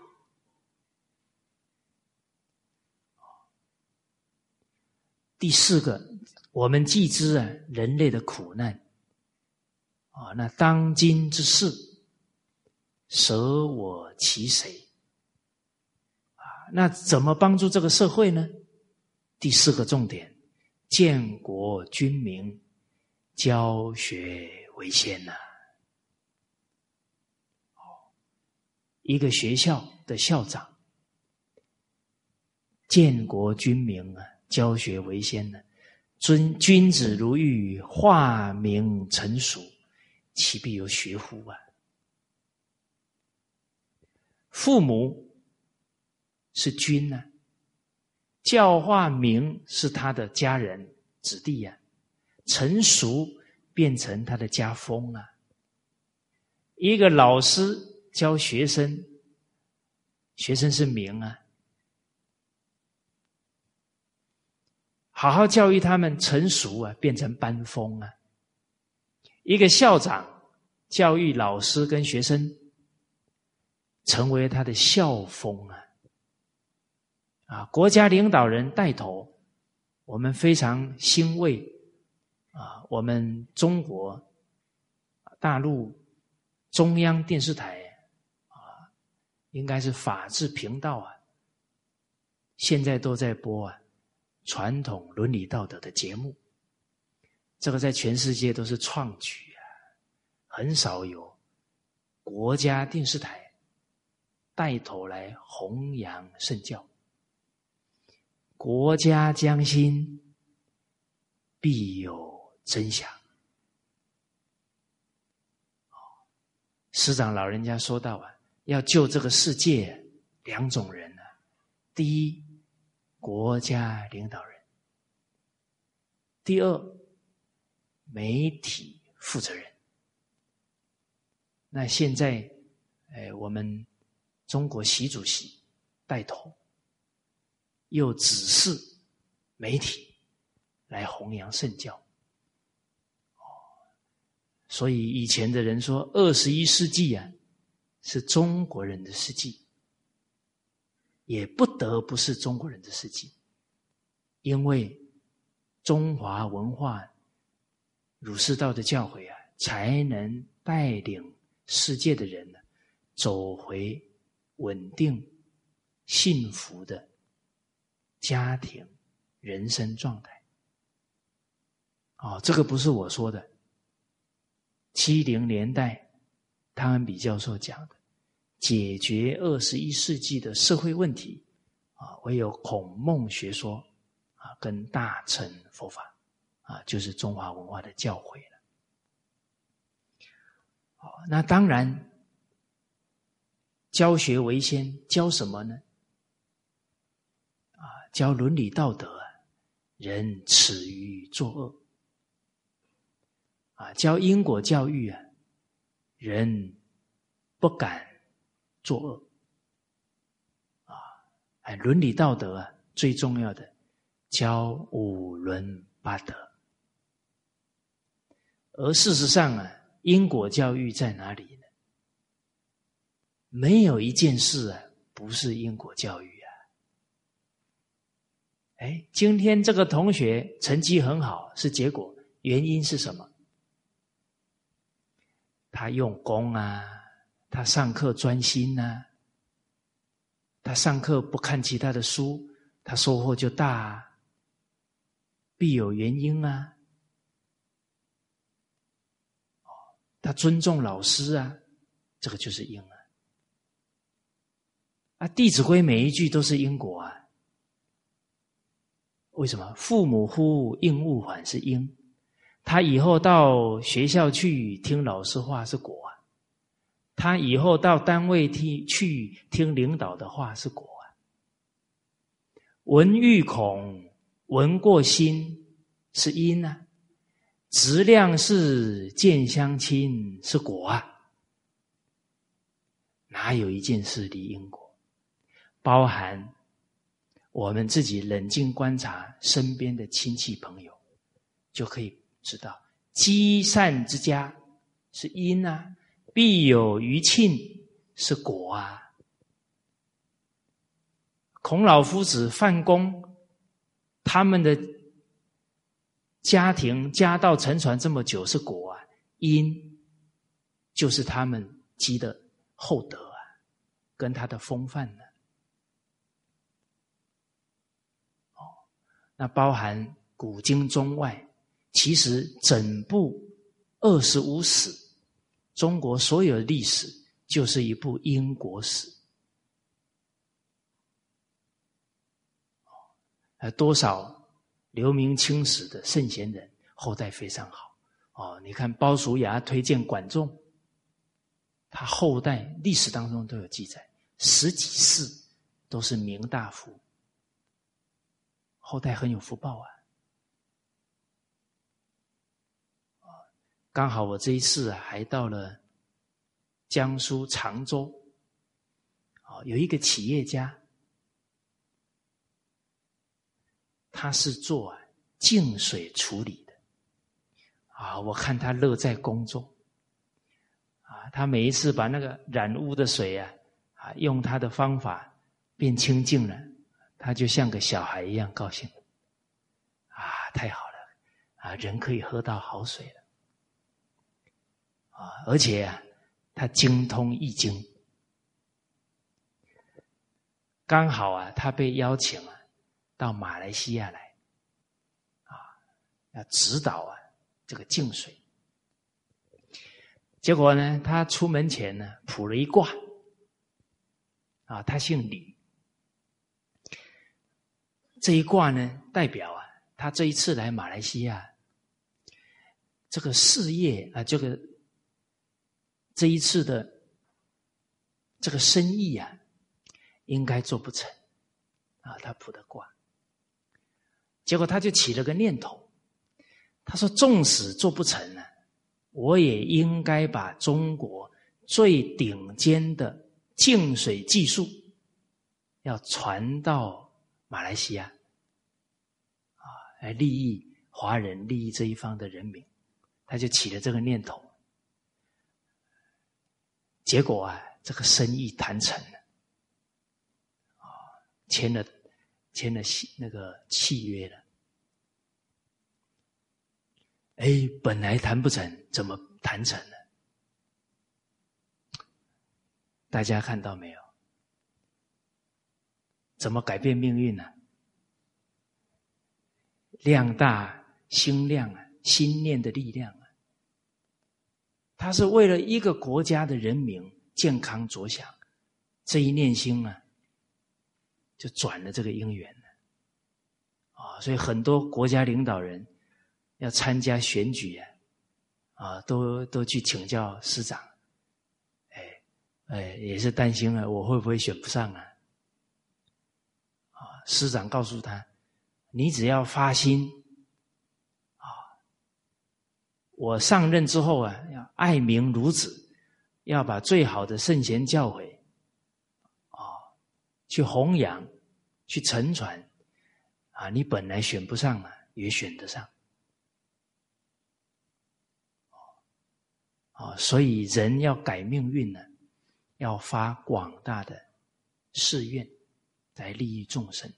第四个，我们既知啊人类的苦难，啊，那当今之事，舍我其谁？那怎么帮助这个社会呢？第四个重点，建国军民，教学为先呐。一个学校的校长，建国军民啊。教学为先呢，尊君子如玉，化名成熟，其必有学乎啊？父母是君呢，教化名是他的家人子弟呀，成熟变成他的家风啊。一个老师教学生，学生是名啊。好好教育他们成熟啊，变成班风啊。一个校长教育老师跟学生，成为他的校风啊。啊，国家领导人带头，我们非常欣慰啊。我们中国大陆中央电视台啊，应该是法制频道啊，现在都在播啊。传统伦理道德的节目，这个在全世界都是创举啊，很少有国家电视台带头来弘扬圣教。国家将兴，必有真祥。师长老人家说到啊，要救这个世界，两种人呢。第一，国家领导人；第二，媒体负责人。那现在，哎，我们中国习主席带头，又指示媒体来弘扬圣教。所以以前的人说，二十一世纪啊，是中国人的世纪，也不得不是中国人的世纪，因为中华文化、儒释道的教诲啊，才能带领世界的人呢，走回稳定、幸福的家庭、人生状态。哦，这个不是我说的。七零年代，汤恩比教授讲的，解决二十一世纪的社会问题，啊，唯有孔孟学说，啊，跟大乘佛法，啊，就是中华文化的教诲了。好，那当然，教学为先，教什么呢？教伦理道德，人耻于作恶。啊，教因果教育啊，人不敢作恶啊，哎，伦理道德啊，最重要的教五伦八德。而事实上啊，因果教育在哪里呢？没有一件事啊，不是因果教育。哎，今天这个同学成绩很好，是结果，原因是什么？他用功啊，他上课专心呐，他上课不看其他的书，他收获就大，啊必有原因啊。哦他尊重老师啊，这个就是因啊。啊，《弟子规》每一句都是因果啊。为什么？父母呼，应勿缓是因。他以后到学校去听老师话是果啊，他以后到单位听去听领导的话是果啊。闻欲恐，闻过心是因啊，质量是见相亲是果啊。哪有一件事离因果？包含我们自己冷静观察身边的亲戚朋友，就可以。知道积善之家是因啊，必有余庆是果啊。孔老夫子、范公他们的家庭家道沉传这么久是果啊，因就是他们积的厚德啊，跟他的风范呢。那包含古今中外。其实，整部二十五史，中国所有的历史就是一部因果史。呃，多少留名青史的圣贤人后代非常好哦。你看鲍叔牙推荐管仲，他后代历史当中都有记载，十几世都是名大夫，后代很有福报啊。刚好我这一次啊，还到了江苏常州，哦，有一个企业家，他是做净水处理的，啊，我看他乐在工作，啊，他每一次把那个染污的水啊，啊，用他的方法变清净了，他就像个小孩一样高兴，啊，太好了，啊，人可以喝到好水了。啊，而且啊，他精通易经，刚好啊，他被邀请啊到马来西亚来，啊，要指导啊这个净水。结果呢，他出门前呢卜了一卦，啊，他姓李。这一卦呢，代表啊，他这一次来马来西亚，这个事业啊，这个这一次的这个生意啊，应该做不成啊，他卜的卦。结果他就起了个念头，他说：“纵使做不成呢，我也应该把中国最顶尖的净水技术要传到马来西亚，啊，来利益华人、利益这一方的人民。”他就起了这个念头，结果啊，这个生意谈成了，啊，签了。签了契那个契约了，哎，本来谈不成，怎么谈成了？大家看到没有？怎么改变命运呢？量大心量啊，心念的力量啊，他是为了一个国家的人民健康着想，这一念心啊。就转了这个姻缘了，啊，所以很多国家领导人要参加选举啊，啊，都都去请教师长，哎，哎，也是担心啊，我会不会选不上啊？师长告诉他，你只要发心，啊，我上任之后啊，要爱民如子，要把最好的圣贤教诲啊。去弘扬，去承传，啊！你本来选不上啊，也选得上。啊，所以人要改命运呢，要发广大的誓愿，来利益众生。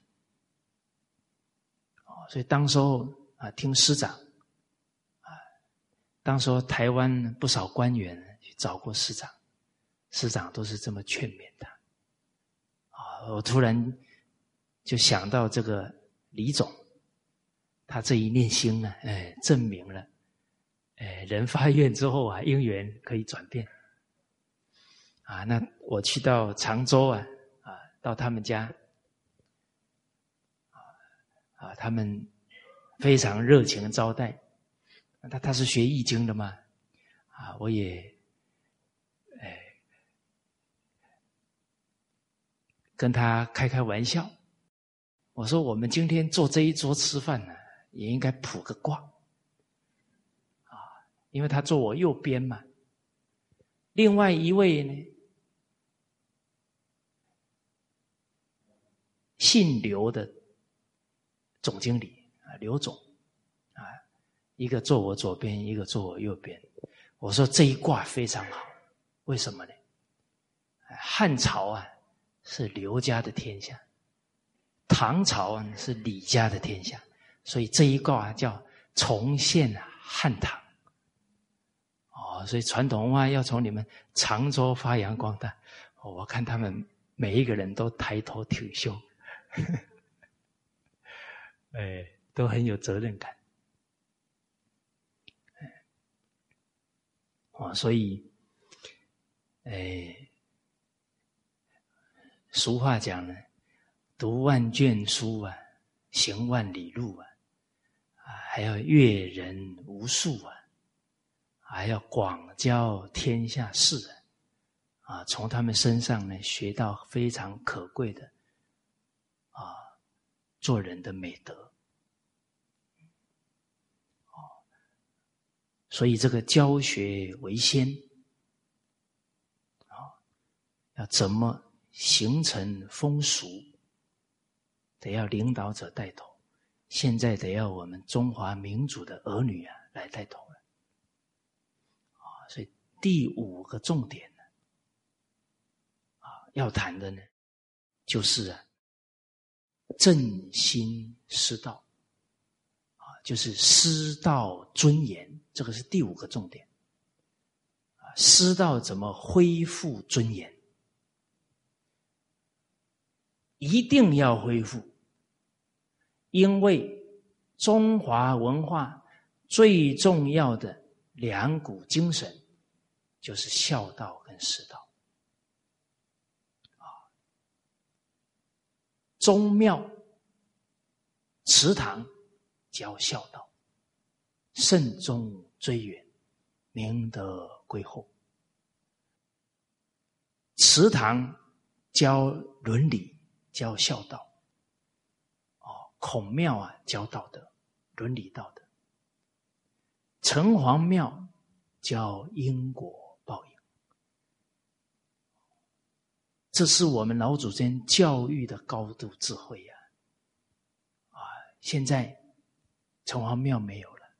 所以当时候啊，听师长，啊，当时候台湾不少官员去找过师长，师长都是这么劝勉他。啊我突然就想到这个李总，他这一念心呢，哎，证明了，哎，人发愿之后啊，因缘可以转变。啊，那我去到常州啊，啊，到他们家，啊，他们非常热情招待。他他是学易经的嘛，啊，我也。跟他开开玩笑，我说：“我们今天坐这一桌吃饭呢，也应该卜个卦啊，因为他坐我右边嘛。另外一位呢，姓刘的总经理啊，刘总啊，一个坐我左边，一个坐我右边。我说这一卦非常好，为什么呢？汉朝啊。”是刘家的天下，唐朝啊是李家的天下，所以这一卦叫重现汉唐。哦，所以传统文化要从你们常州发扬光大。我看他们每一个人都抬头挺胸，哎，都很有责任感。哦，所以，哎。俗话讲呢，读万卷书啊，行万里路啊，啊，还要阅人无数啊，还要广交天下事啊，啊，从他们身上呢学到非常可贵的，做人的美德。哦，所以这个教学为先，啊，要怎么？形成风俗，得要领导者带头。现在得要我们中华民族的儿女啊来带头了。啊，所以第五个重点呢，啊，要谈的呢，就是啊，正心师道，啊，就是师道尊严，这个是第五个重点。啊，师道怎么恢复尊严？一定要恢复，因为中华文化最重要的两股精神就是孝道跟师道。啊，宗庙、祠堂教孝道，慎终追远，明德归厚。祠堂教伦理、教孝道，哦，孔庙啊教道德、伦理道德，城隍庙教因果报应。这是我们老祖先教育的高度智慧呀！啊，现在城隍庙没有了，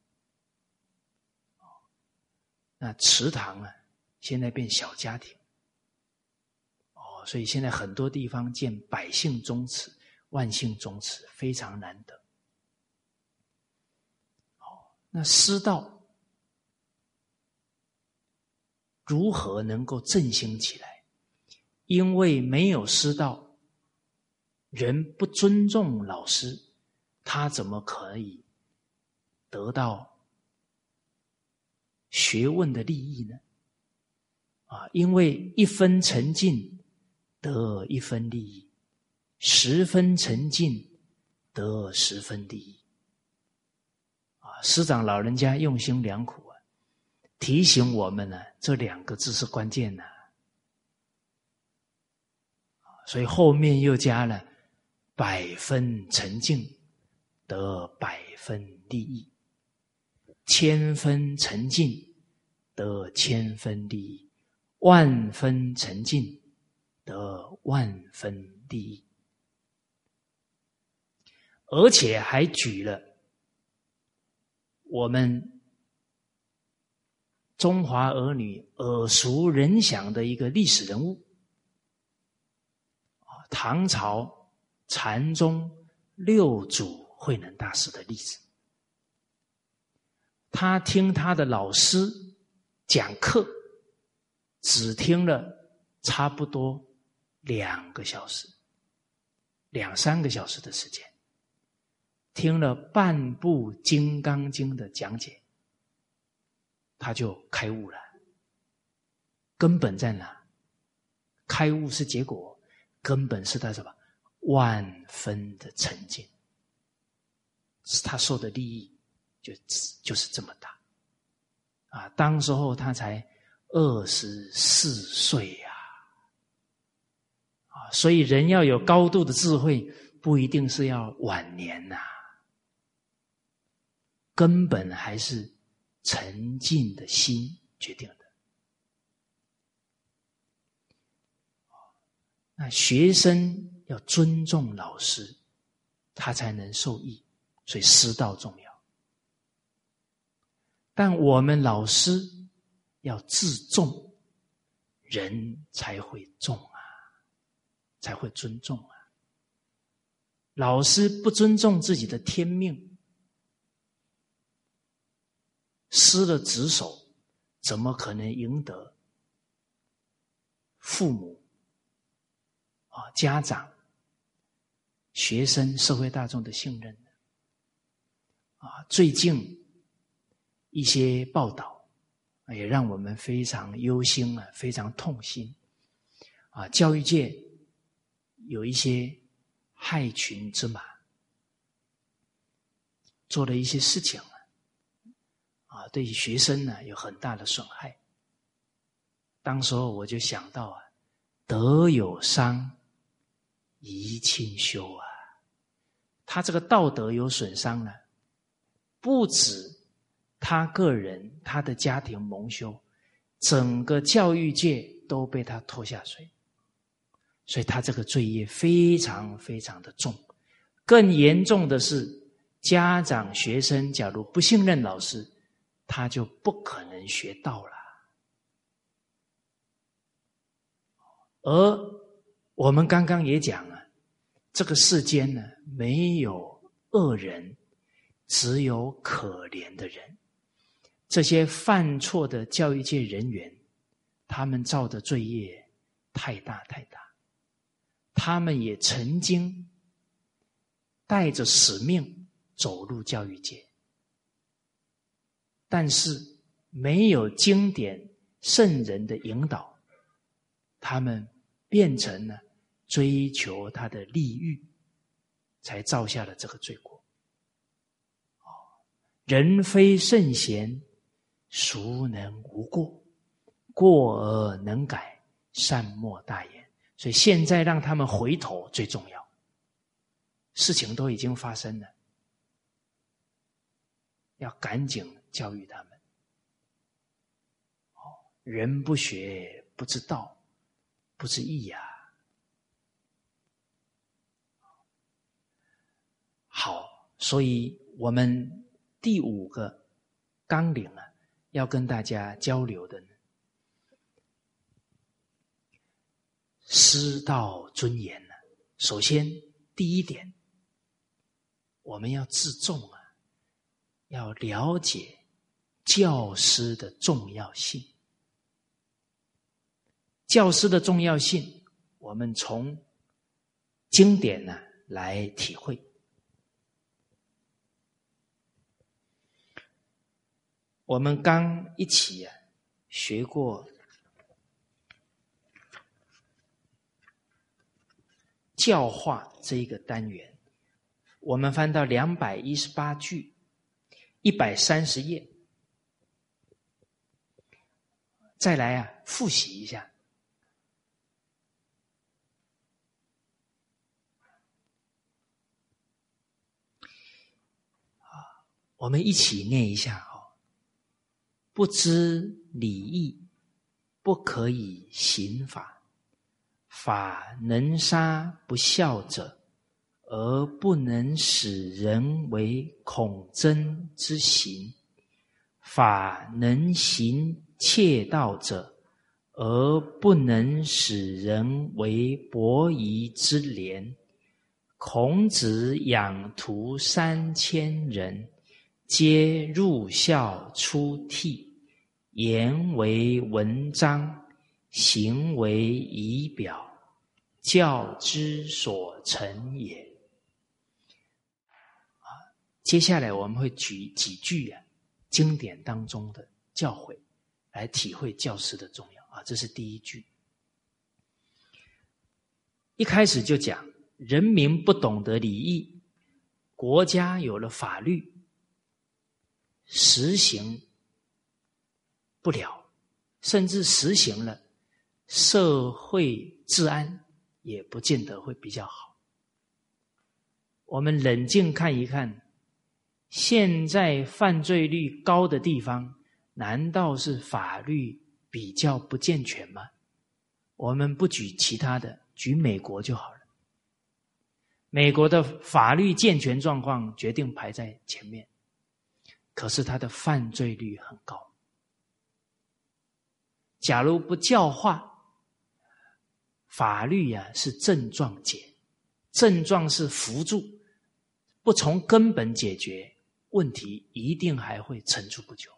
那祠堂啊，现在变小家庭。所以现在很多地方建百姓宗祠、万姓宗祠非常难得。好，那师道如何能够振兴起来？因为没有师道，人不尊重老师，他怎么可以得到学问的利益呢？啊，因为一分沉静。得一分利益，十分沉静，得十分利益。啊，师长老人家用心良苦啊，提醒我们呢，这两个字是关键的。所以后面又加了百分沉静，得百分利益；千分沉静，得千分利益；万分沉静。得万分利益，而且还举了我们中华儿女耳熟能详的一个历史人物，唐朝禅宗六祖慧能大师的例子。他听他的老师讲课，只听了差不多。两个小时，两三个小时的时间，听了半部《金刚经》的讲解，他就开悟了。根本在哪？开悟是结果，根本是他什么？万分的沉静，是他受的利益就就是这么大。啊，当时候他才二十四岁呀。啊所以，人要有高度的智慧，不一定是要晚年呐，根本还是沉静的心决定的。那学生要尊重老师，他才能受益，所以师道重要。但我们老师要自重，人才会重啊。才会尊重啊！老师不尊重自己的天命，失了职守，怎么可能赢得父母、啊家长、学生、社会大众的信任？啊，最近一些报道也让我们非常忧心啊，非常痛心啊！教育界。有一些害群之马做了一些事情啊，啊，对于学生呢有很大的损害。当时候我就想到啊，德有伤，贻亲羞啊。他这个道德有损伤了，不止他个人，他的家庭蒙羞，整个教育界都被他拖下水。所以他这个罪业非常非常的重，更严重的是，家长学生假如不信任老师，他就不可能学到了。而我们刚刚也讲，这个世间呢，没有恶人，只有可怜的人。这些犯错的教育界人员，他们造的罪业太大太大。他们也曾经带着使命走入教育界，但是没有经典圣人的引导，他们变成了追求他的利欲，才造下了这个罪过。哦，人非圣贤，孰能无过？过而能改，善莫大焉。所以现在让他们回头最重要。事情都已经发生了，要赶紧教育他们。哦，人不学不知道，不知义呀。好，所以我们第五个纲领啊，要跟大家交流的呢，师道尊严呢。首先，第一点，我们要自重啊，要了解教师的重要性。教师的重要性，我们从经典呢来体会。我们刚一起学过教化这一个单元，我们翻到两百一十八句，一百三十页，再来啊复习一下啊，我们一起念一下。不知礼义，不可以行法。法能杀不孝者，而不能使人为恐憎之行；法能行窃盗者，而不能使人为伯夷之廉。孔子养徒三千人。皆入校出涕，言为文章，行为仪表，教之所成也。啊，接下来我们会举几句啊经典当中的教诲，来体会教师的重要啊。这是第一句，一开始就讲人民不懂得礼义，国家有了法律。实行不了，甚至实行了，社会治安也不见得会比较好。我们冷静看一看，现在犯罪率高的地方，难道是法律比较不健全吗？我们不举其他的，举美国就好了。美国的法律健全状况决定排在前面。可是他的犯罪率很高。假如不教化，法律呀是症状解，症状是辅助，不从根本解决问题，一定还会层出不穷。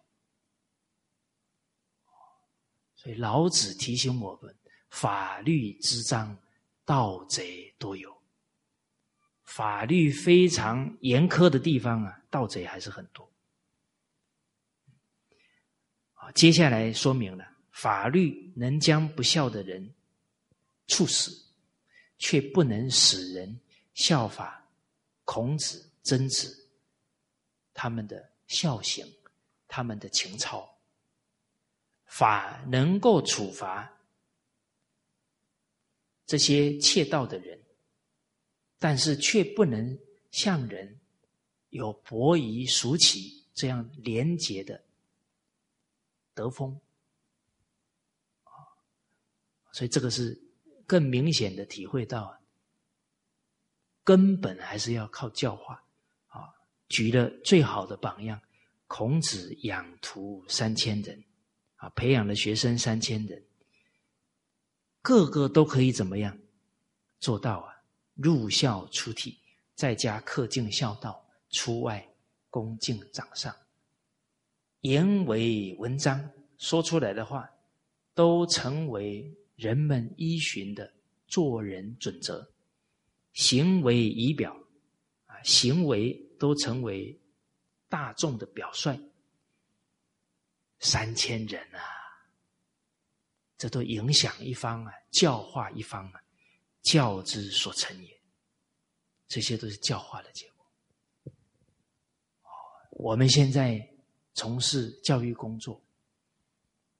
所以老子提醒我们：法律之章，盗贼多有。法律非常严苛的地方啊，盗贼还是很多。接下来说明了，法律能将不孝的人处死，却不能使人效法孔子、曾子他们的孝行、他们的情操。法能够处罚这些窃盗的人，但是却不能向人有伯夷叔齐这样廉洁的。得风，所以这个是更明显的体会到，根本还是要靠教化啊。举了最好的榜样，孔子养徒三千人啊，培养了学生三千人，个个都可以怎么样做到啊？入校出体，在家恪尽孝道，出外恭敬长上。言为文章，说出来的话，都成为人们依循的做人准则；行为仪表，啊，行为都成为大众的表率。三千人啊，这都影响一方啊，教化一方啊，教之所成也。这些都是教化的结果。我们现在从事教育工作，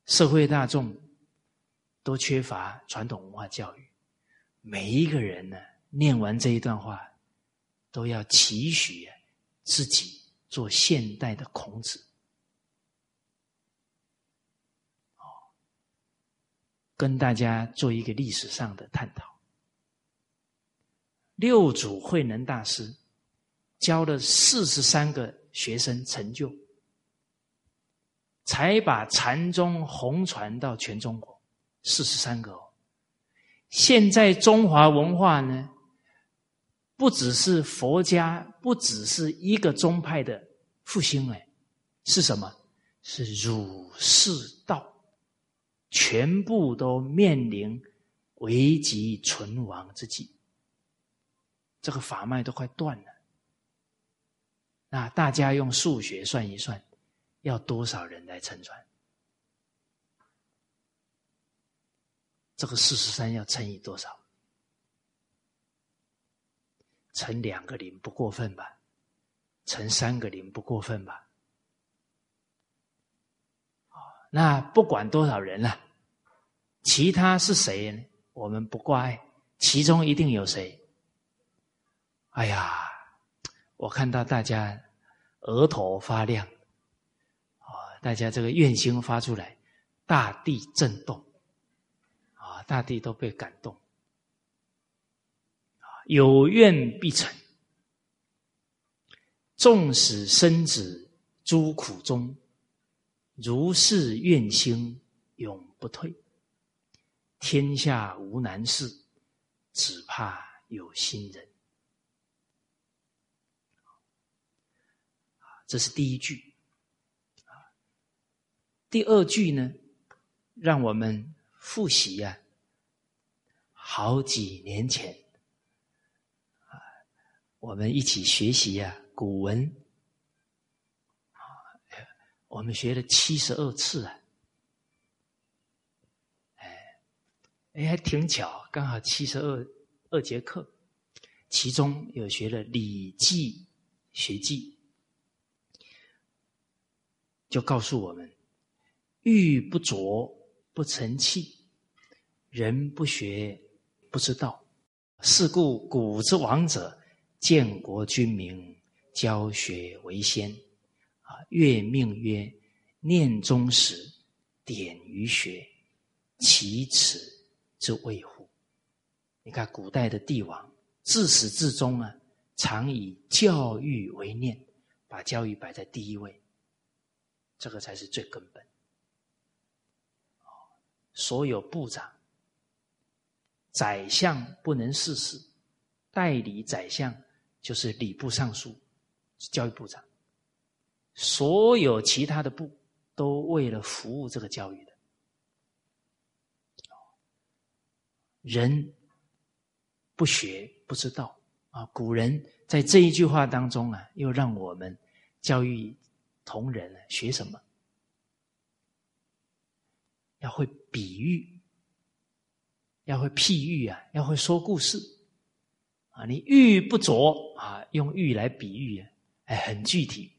社会大众都缺乏传统文化教育，每一个人呢，念完这一段话，都要期许自己做现代的孔子。跟大家做一个历史上的探讨。六祖慧能大师教了四十三个学生成就，才把禅宗红传到全中国。四十三个哦，现在中华文化呢，不只是佛家，不只是一个宗派的复兴，哎，是什么？是儒释道。全部都面临危急存亡之际，这个法脉都快断了。那大家用数学算一算，要多少人来乘船？这个四十三要乘以多少？乘两个零不过分吧？乘三个零不过分吧？那不管多少人了。其他是谁呢？我们不挂碍，其中一定有谁。哎呀，我看到大家额头发亮，大家这个愿心发出来，大地震动，啊，大地都被感动，啊，有愿必成，纵使生子诸苦中，如是愿心永不退。天下无难事，只怕有心人。这是第一句。第二句呢，让我们复习呀。好几年前，啊，我们一起学习呀古文，啊，我们学了七十二次啊。哎，还挺巧，刚好七十二二节课，其中有学了《礼记》学记，就告诉我们：玉不琢不成器，人不学不知道。是故古之王者，建国君民，教学为先。啊，月命曰：念中时，典于学，其耻。之谓乎？你看古代的帝王自始至终啊，常以教育为念，把教育摆在第一位，这个才是最根本。所有部长、宰相不能事事，代理宰相就是礼部尚书，教育部长。所有其他的部都为了服务这个教育的。人不学不知道啊！古人在这一句话当中啊，又让我们教育同仁学什么？要会比喻，要会譬喻啊，要会说故事啊！你玉不琢啊，用玉来比喻啊，哎，很具体，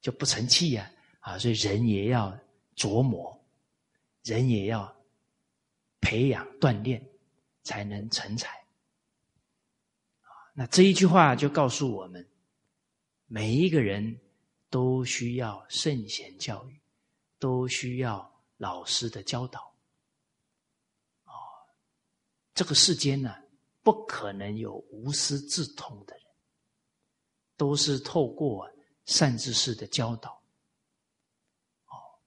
就不成器呀啊！所以人也要琢磨，人也要培养锻炼。才能成才！那这一句话就告诉我们，每一个人都需要圣贤教育，都需要老师的教导。哦，这个世间呢，不可能有无师自通的人，都是透过善知识的教导。哦，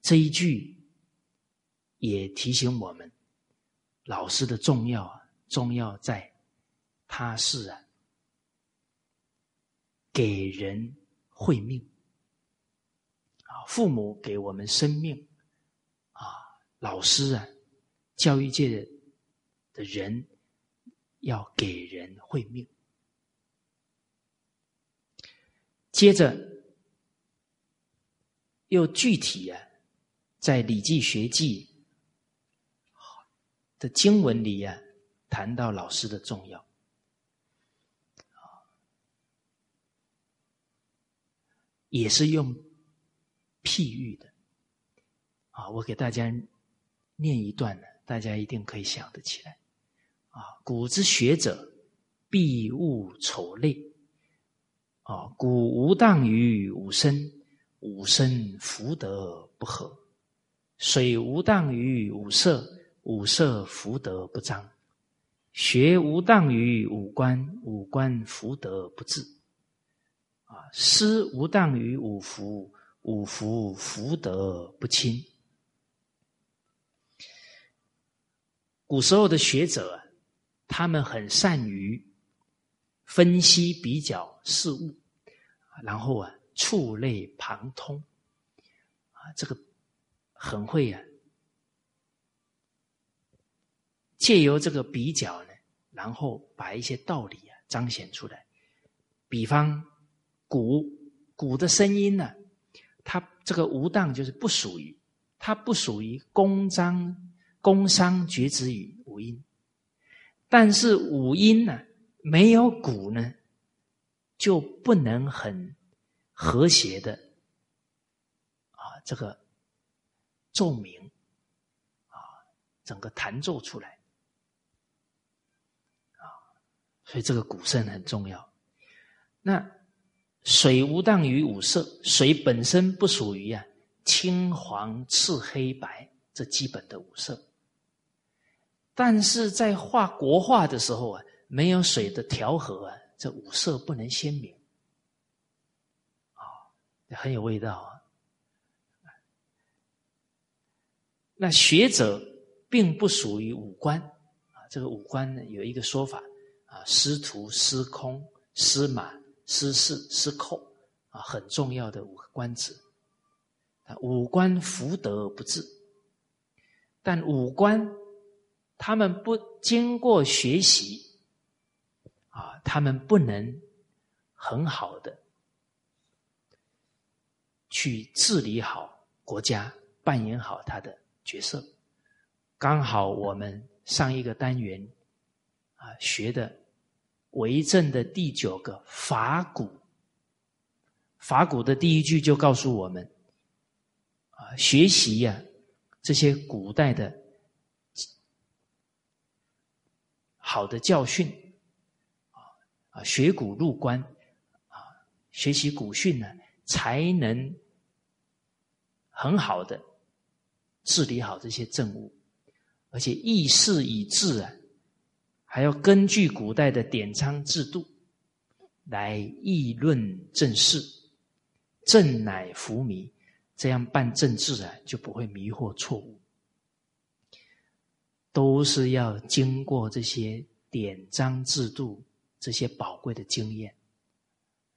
这一句。也提醒我们，老师的重要啊，重要在他是啊，给人慧命，父母给我们生命啊，老师啊，教育界的人要给人慧命。接着又具体啊，在《礼记学记》。的经文里呀，谈到老师的重要。也是用譬喻的，啊，我给大家念一段呢，大家一定可以想得起来。啊，古之学者，必恶丑类。啊，古无当于吾生，吾生福德不和；水无当于吾色，吾色福德不彰；学无当于五官，五官福德不至。啊，师无当于五福，五福福德不亲。古时候的学者，他们很善于分析比较事物，然后啊触类旁通，啊，这个很会啊，借由这个比较呢，然后把一些道理啊彰显出来，比方。鼓，鼓的声音呢？它这个无当就是不属于，它不属于宫章、宫商角徵羽五音。但是五音呢，没有鼓呢，就不能很和谐的啊，这个奏鸣啊，整个弹奏出来啊，所以这个鼓声很重要。那。水无当于五色，水本身不属于啊青黄赤黑白这基本的五色，但是在画国画的时候啊，没有水的调和啊，这五色不能鲜明，啊，很有味道啊。那学者并不属于五官啊，这个五官呢有一个说法啊，师徒、师空、师马。失事失寇啊，很重要的五个官职。五官福德不至，但五官他们不经过学习啊，他们不能很好的去治理好国家，扮演好他的角色。刚好我们上一个单元啊学的。为政的第九个法古，法古的第一句就告诉我们：啊，学习呀，这些古代的好的教训，啊啊，学古入关，啊，学习古训呢，才能很好的治理好这些政务，而且议事以治啊。还要根据古代的典章制度来议论政事，政乃服迷，这样办政治啊就不会迷惑错误。都是要经过这些典章制度、这些宝贵的经验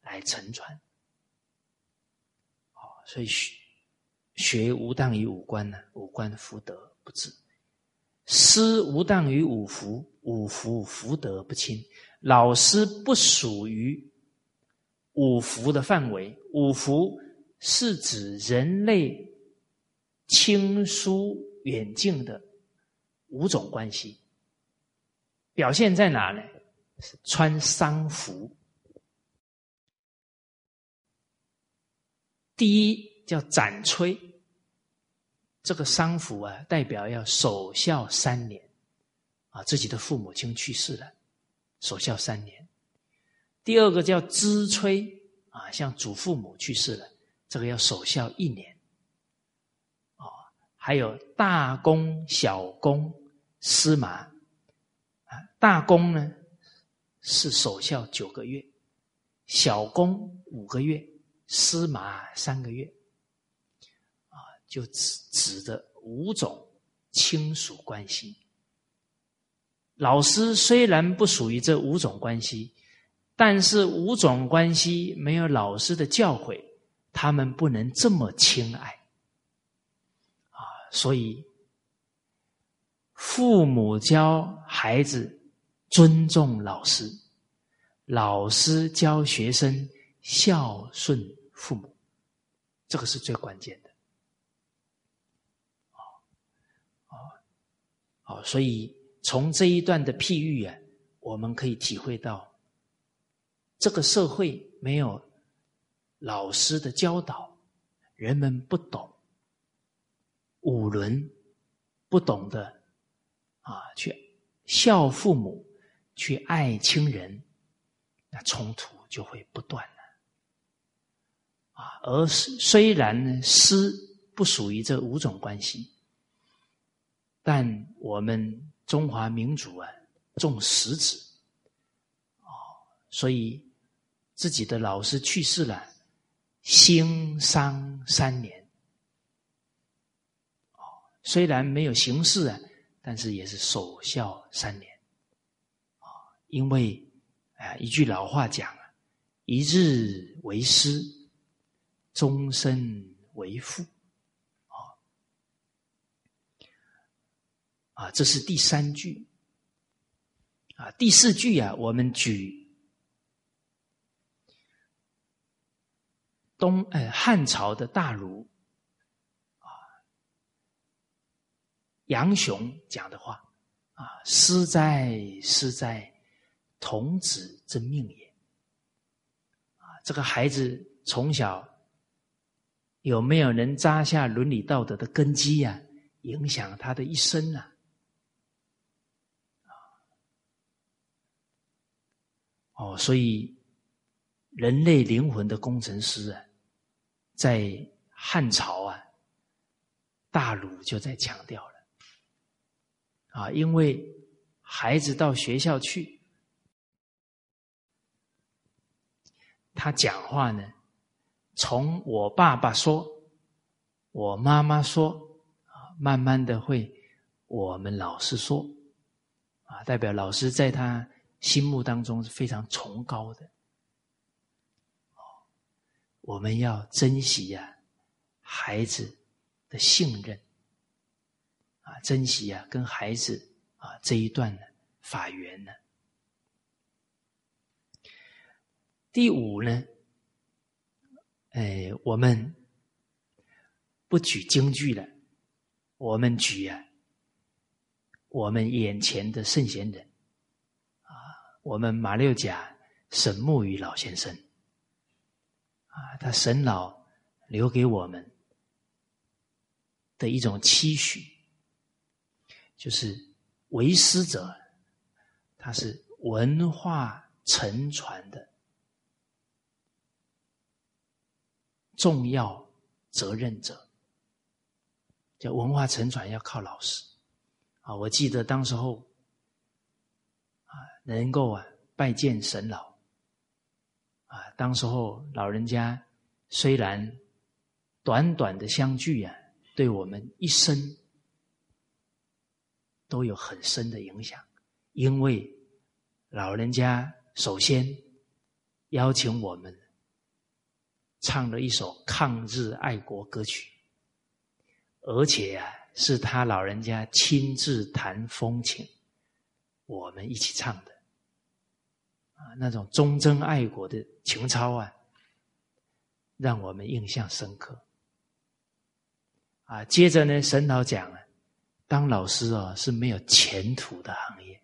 来承传。哦，所以学学无当于五官呢，五官福德不至；师无当于五福。五福福德不清，老师不属于五福的范围。五福是指人类亲疏远近的五种关系，表现在哪呢？穿丧服。第一叫斩吹，这个丧服啊，代表要守孝三年。啊，自己的父母亲去世了，守孝三年。第二个叫支催啊，像祖父母去世了，这个要守孝一年。啊，还有大公、小公、司马啊，大公呢是守孝九个月，小公五个月，司马三个月。就指指的五种亲属关系。老师虽然不属于这五种关系，但是五种关系没有老师的教诲，他们不能这么亲爱啊！所以，父母教孩子尊重老师，老师教学生孝顺父母，这个是最关键的。好！所以。从这一段的譬喻啊，我们可以体会到，这个社会没有老师的教导，人们不懂五伦，不懂得啊，去孝父母，去爱亲人，那冲突就会不断了。啊，而虽然呢，师不属于这五种关系，但我们。中华民族啊，重实质，哦，所以自己的老师去世了，兴丧三年，哦，虽然没有形式啊，但是也是守孝三年，啊，因为啊，一句老话讲啊，一日为师，终身为父。啊，这是第三句。啊，第四句啊，我们举东呃汉朝的大儒啊杨雄讲的话啊，师哉师哉，童子之命也。啊，这个孩子从小有没有能扎下伦理道德的根基呀？影响他的一生啊。哦，所以人类灵魂的工程师啊，在汉朝啊，大儒就在强调了啊，因为孩子到学校去，他讲话呢，从我爸爸说，我妈妈说啊，慢慢的会我们老师说啊，代表老师在他。心目当中是非常崇高的，我们要珍惜呀孩子的信任，啊，珍惜啊跟孩子啊这一段法缘呢。第五呢，哎，我们不举京剧了，我们举啊我们眼前的圣贤人。我们马六甲沈木鱼老先生，啊，他沈老留给我们的一种期许，就是为师者，他是文化承传的重要责任者，叫文化承传要靠老师，啊，我记得当时候。能够啊拜见神老，啊，当时候老人家虽然短短的相聚啊，对我们一生都有很深的影响，因为老人家首先邀请我们唱了一首抗日爱国歌曲，而且啊是他老人家亲自弹风琴，我们一起唱的。那种忠贞爱国的情操啊，让我们印象深刻。啊，接着呢，沈老讲啊，当老师哦是没有前途的行业，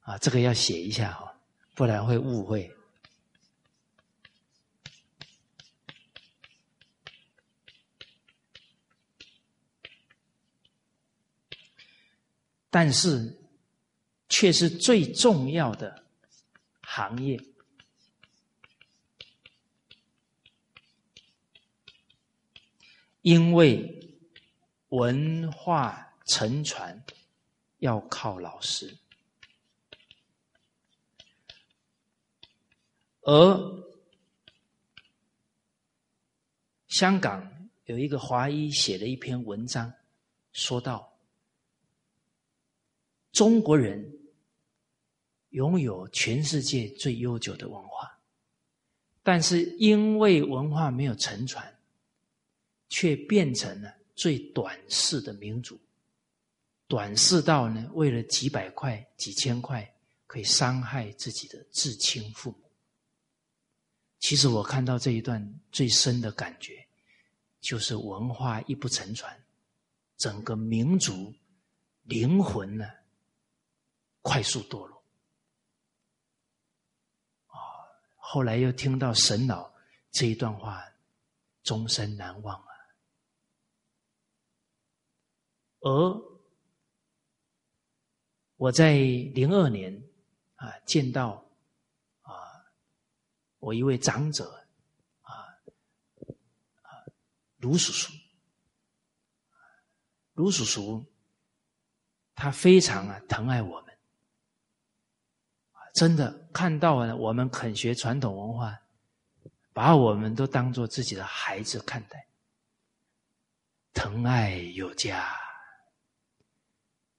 啊，这个要写一下哈，不然会误会。但是，却是最重要的。行业，因为文化承传要靠老师，而香港有一个华裔写了一篇文章，说到中国人。拥有全世界最悠久的文化，但是因为文化没有承传，却变成了最短视的民族。短视到呢，为了几百块、几千块，可以伤害自己的至亲父母。其实我看到这一段最深的感觉，就是文化一不承传，整个民族灵魂呢快速堕落。啊，后来又听到沈老这一段话，终身难忘啊。而我在零二年啊见到啊我一位长者啊啊卢叔叔，卢叔叔他非常啊疼爱我，真的看到了我们肯学传统文化，把我们都当做自己的孩子看待，疼爱有加。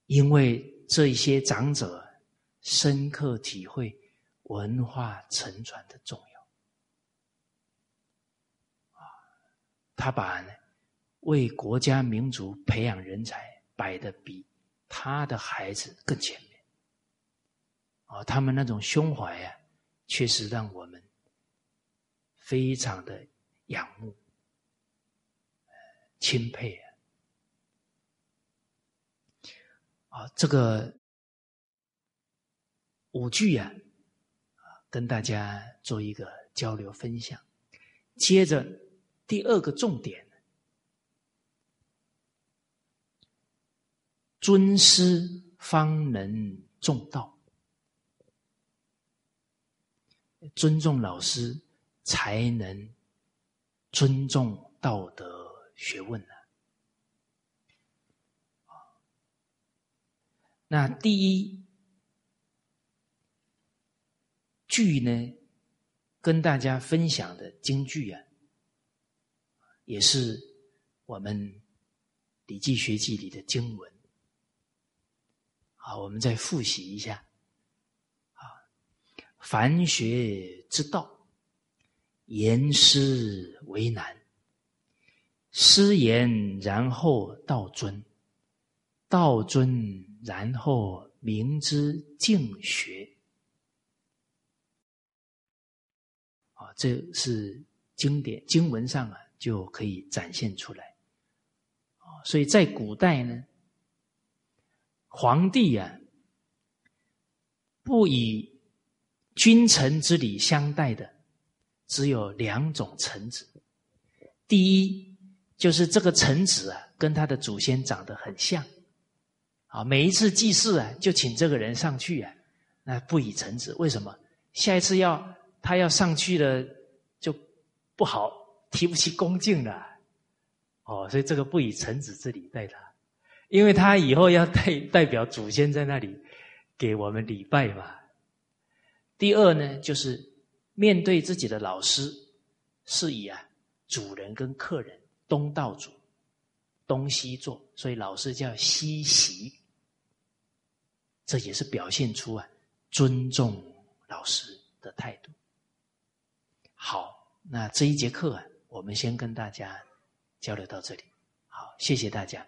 因为这一些长者深刻体会文化承传的重要，啊，他把为国家民族培养人才摆的比他的孩子更前，啊，他们那种胸怀啊，确实让我们非常的仰慕、钦佩啊。啊，这个五句啊，啊，跟大家做一个交流分享。接着第二个重点，尊师方能重道，尊重老师才能尊重道德学问呢。那第一句呢，跟大家分享的京剧啊，也是我们《礼记学记》里的经文。好，我们再复习一下。凡学之道，言师为难。师言然后道尊，道尊。然后明之敬学，啊，这是经典经文上啊就可以展现出来，啊，所以在古代呢，皇帝啊不以君臣之礼相待的，只有两种臣子。第一，就是这个臣子啊，跟他的祖先长得很像。啊，每一次祭祀啊，就请这个人上去啊，那不以臣子，为什么？下一次要他要上去了，就不好，提不起恭敬了。哦，所以这个不以臣子之礼待他，因为他以后要代代表祖先在那里给我们礼拜嘛。第二呢，就是面对自己的老师，是以啊主人跟客人东道主。东西坐，所以老师叫西席，这也是表现出啊尊重老师的态度。好，那这一节课啊，我们先跟大家交流到这里。好，谢谢大家。